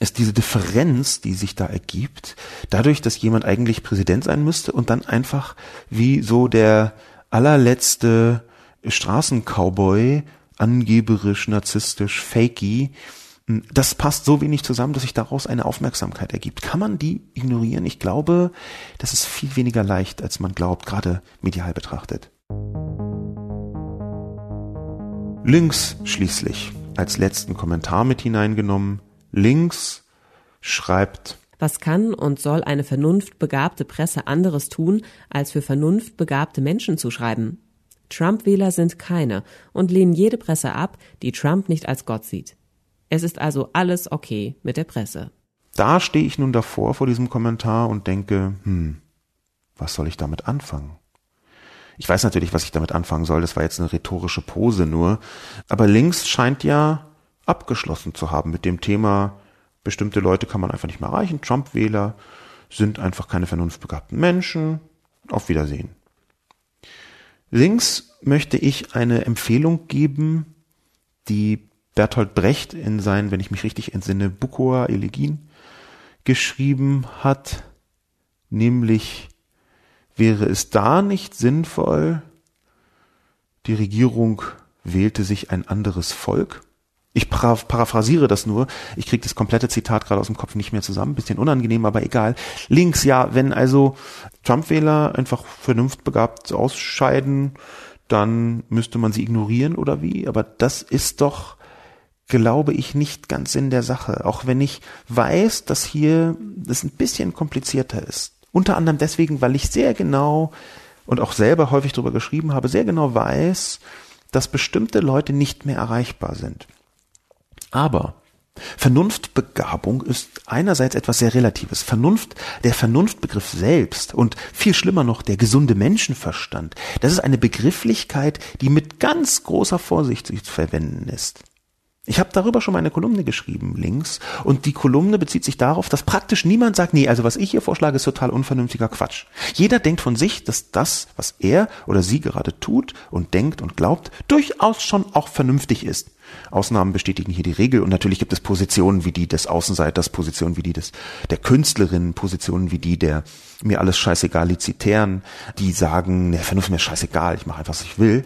ist diese Differenz, die sich da ergibt, dadurch, dass jemand eigentlich Präsident sein müsste und dann einfach wie so der allerletzte Straßencowboy angeberisch, narzisstisch, fakey. Das passt so wenig zusammen, dass sich daraus eine Aufmerksamkeit ergibt. Kann man die ignorieren? Ich glaube, das ist viel weniger leicht, als man glaubt, gerade medial betrachtet. Links schließlich als letzten Kommentar mit hineingenommen. Links schreibt was kann und soll eine vernunftbegabte Presse anderes tun, als für vernunftbegabte Menschen zu schreiben? Trump-Wähler sind keine und lehnen jede Presse ab, die Trump nicht als Gott sieht. Es ist also alles okay mit der Presse. Da stehe ich nun davor vor diesem Kommentar und denke, hm, was soll ich damit anfangen? Ich weiß natürlich, was ich damit anfangen soll, das war jetzt eine rhetorische Pose nur, aber links scheint ja abgeschlossen zu haben mit dem Thema, bestimmte Leute kann man einfach nicht mehr erreichen, Trump-Wähler sind einfach keine vernunftbegabten Menschen, auf Wiedersehen. Links möchte ich eine Empfehlung geben, die Bertolt Brecht in seinen, wenn ich mich richtig entsinne, Bukoa Elegien geschrieben hat, nämlich wäre es da nicht sinnvoll, die Regierung wählte sich ein anderes Volk? Ich paraphrasiere das nur. Ich kriege das komplette Zitat gerade aus dem Kopf nicht mehr zusammen. Bisschen unangenehm, aber egal. Links, ja, wenn also Trump-Wähler einfach vernunftbegabt ausscheiden, dann müsste man sie ignorieren oder wie? Aber das ist doch, glaube ich, nicht ganz Sinn der Sache. Auch wenn ich weiß, dass hier das ein bisschen komplizierter ist. Unter anderem deswegen, weil ich sehr genau und auch selber häufig darüber geschrieben habe, sehr genau weiß, dass bestimmte Leute nicht mehr erreichbar sind. Aber Vernunftbegabung ist einerseits etwas sehr Relatives. Vernunft, der Vernunftbegriff selbst und viel schlimmer noch der gesunde Menschenverstand, das ist eine Begrifflichkeit, die mit ganz großer Vorsicht zu verwenden ist. Ich habe darüber schon mal eine Kolumne geschrieben, links, und die Kolumne bezieht sich darauf, dass praktisch niemand sagt, nee, also was ich hier vorschlage, ist total unvernünftiger Quatsch. Jeder denkt von sich, dass das, was er oder sie gerade tut und denkt und glaubt, durchaus schon auch vernünftig ist. Ausnahmen bestätigen hier die Regel und natürlich gibt es Positionen wie die des Außenseiters, Positionen wie die des der Künstlerin, Positionen wie die der mir alles scheißegal Lizitären, die sagen, ne, Vernunft mir scheißegal, ich mache einfach was ich will.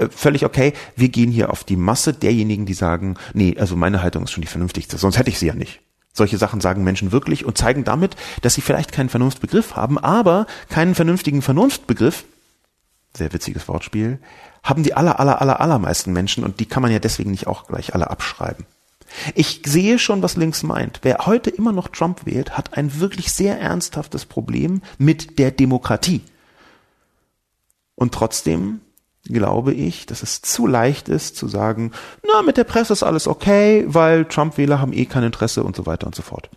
Äh, völlig okay. Wir gehen hier auf die Masse derjenigen, die sagen, nee, also meine Haltung ist schon die vernünftigste, sonst hätte ich sie ja nicht. Solche Sachen sagen Menschen wirklich und zeigen damit, dass sie vielleicht keinen Vernunftbegriff haben, aber keinen vernünftigen Vernunftbegriff, sehr witziges Wortspiel, haben die aller, aller, aller, allermeisten Menschen und die kann man ja deswegen nicht auch gleich alle abschreiben. Ich sehe schon, was links meint. Wer heute immer noch Trump wählt, hat ein wirklich sehr ernsthaftes Problem mit der Demokratie. Und trotzdem glaube ich, dass es zu leicht ist zu sagen, na, mit der Presse ist alles okay, weil Trump-Wähler haben eh kein Interesse und so weiter und so fort.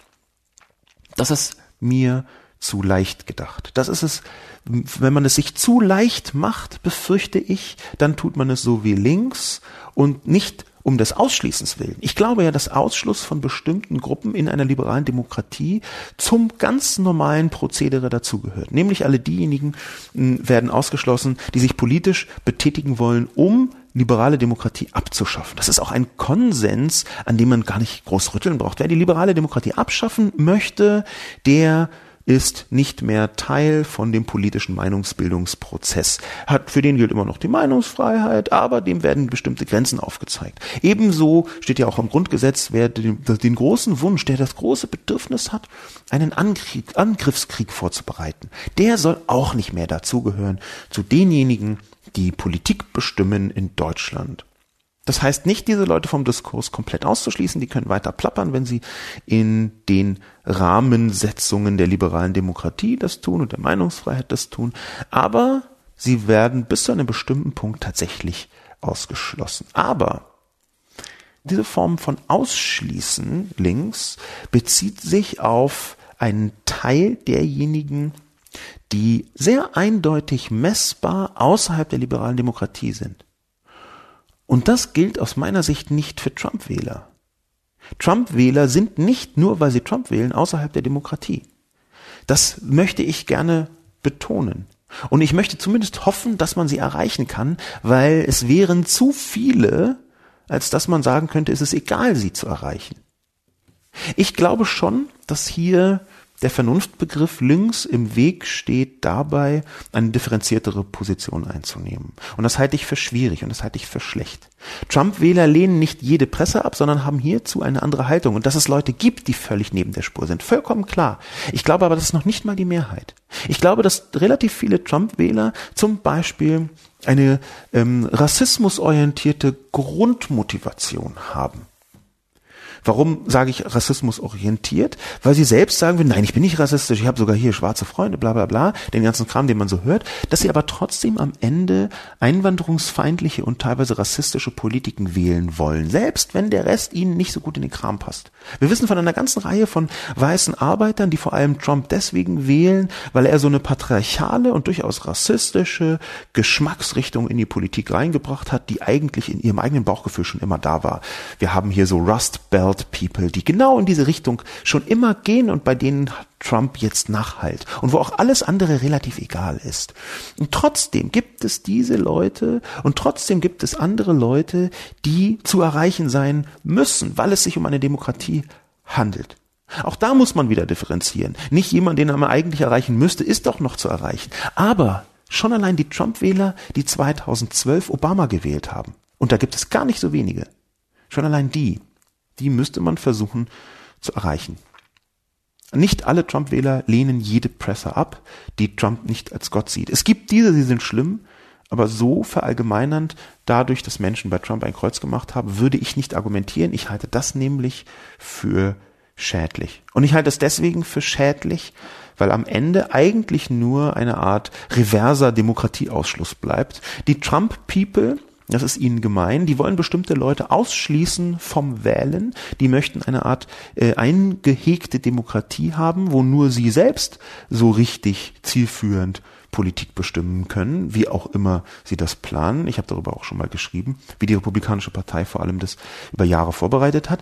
Das ist mir zu leicht gedacht. Das ist es, wenn man es sich zu leicht macht, befürchte ich, dann tut man es so wie links und nicht um des Ausschließens willen. Ich glaube ja, dass Ausschluss von bestimmten Gruppen in einer liberalen Demokratie zum ganz normalen Prozedere dazugehört. Nämlich alle diejenigen werden ausgeschlossen, die sich politisch betätigen wollen, um liberale Demokratie abzuschaffen. Das ist auch ein Konsens, an dem man gar nicht groß rütteln braucht. Wer die liberale Demokratie abschaffen möchte, der ist nicht mehr Teil von dem politischen Meinungsbildungsprozess. Hat, für den gilt immer noch die Meinungsfreiheit, aber dem werden bestimmte Grenzen aufgezeigt. Ebenso steht ja auch im Grundgesetz, wer den, den großen Wunsch, der das große Bedürfnis hat, einen Angriff, Angriffskrieg vorzubereiten, der soll auch nicht mehr dazugehören zu denjenigen, die Politik bestimmen in Deutschland. Das heißt nicht, diese Leute vom Diskurs komplett auszuschließen, die können weiter plappern, wenn sie in den Rahmensetzungen der liberalen Demokratie das tun und der Meinungsfreiheit das tun, aber sie werden bis zu einem bestimmten Punkt tatsächlich ausgeschlossen. Aber diese Form von Ausschließen links bezieht sich auf einen Teil derjenigen, die sehr eindeutig messbar außerhalb der liberalen Demokratie sind. Und das gilt aus meiner Sicht nicht für Trump-Wähler. Trump-Wähler sind nicht nur, weil sie Trump wählen, außerhalb der Demokratie. Das möchte ich gerne betonen. Und ich möchte zumindest hoffen, dass man sie erreichen kann, weil es wären zu viele, als dass man sagen könnte, es ist egal, sie zu erreichen. Ich glaube schon, dass hier der Vernunftbegriff links im Weg steht dabei, eine differenziertere Position einzunehmen. Und das halte ich für schwierig und das halte ich für schlecht. Trump-Wähler lehnen nicht jede Presse ab, sondern haben hierzu eine andere Haltung. Und dass es Leute gibt, die völlig neben der Spur sind, vollkommen klar. Ich glaube aber, das ist noch nicht mal die Mehrheit. Ich glaube, dass relativ viele Trump-Wähler zum Beispiel eine ähm, rassismusorientierte Grundmotivation haben. Warum sage ich Rassismus orientiert? Weil sie selbst sagen würden, nein, ich bin nicht rassistisch, ich habe sogar hier schwarze Freunde, bla bla bla, den ganzen Kram, den man so hört, dass sie aber trotzdem am Ende einwanderungsfeindliche und teilweise rassistische Politiken wählen wollen, selbst wenn der Rest ihnen nicht so gut in den Kram passt. Wir wissen von einer ganzen Reihe von weißen Arbeitern, die vor allem Trump deswegen wählen, weil er so eine patriarchale und durchaus rassistische Geschmacksrichtung in die Politik reingebracht hat, die eigentlich in ihrem eigenen Bauchgefühl schon immer da war. Wir haben hier so Rust Belt World People, die genau in diese Richtung schon immer gehen und bei denen Trump jetzt nachhalt und wo auch alles andere relativ egal ist. Und trotzdem gibt es diese Leute und trotzdem gibt es andere Leute, die zu erreichen sein müssen, weil es sich um eine Demokratie handelt. Auch da muss man wieder differenzieren. Nicht jemand, den man eigentlich erreichen müsste, ist doch noch zu erreichen. Aber schon allein die Trump-Wähler, die 2012 Obama gewählt haben, und da gibt es gar nicht so wenige, schon allein die die müsste man versuchen zu erreichen. Nicht alle Trump-Wähler lehnen jede Presse ab, die Trump nicht als Gott sieht. Es gibt diese, die sind schlimm, aber so verallgemeinernd, dadurch, dass Menschen bei Trump ein Kreuz gemacht haben, würde ich nicht argumentieren. Ich halte das nämlich für schädlich. Und ich halte es deswegen für schädlich, weil am Ende eigentlich nur eine Art reverser Demokratieausschluss bleibt. Die Trump-People das ist ihnen gemein. Die wollen bestimmte Leute ausschließen vom Wählen. Die möchten eine Art äh, eingehegte Demokratie haben, wo nur sie selbst so richtig zielführend Politik bestimmen können, wie auch immer sie das planen. Ich habe darüber auch schon mal geschrieben, wie die Republikanische Partei vor allem das über Jahre vorbereitet hat.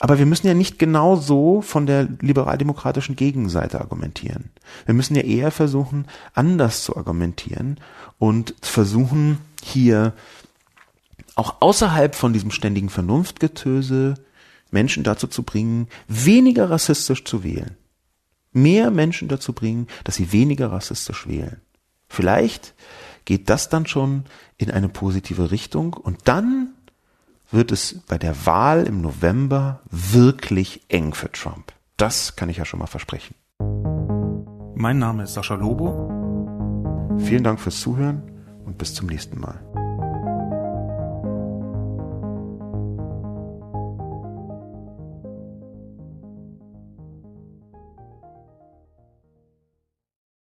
Aber wir müssen ja nicht genau so von der liberaldemokratischen Gegenseite argumentieren. Wir müssen ja eher versuchen, anders zu argumentieren und versuchen, hier auch außerhalb von diesem ständigen Vernunftgetöse Menschen dazu zu bringen, weniger rassistisch zu wählen. Mehr Menschen dazu bringen, dass sie weniger rassistisch wählen. Vielleicht geht das dann schon in eine positive Richtung und dann wird es bei der Wahl im November wirklich eng für Trump. Das kann ich ja schon mal versprechen. Mein Name ist Sascha Lobo. Vielen Dank fürs Zuhören und bis zum nächsten Mal.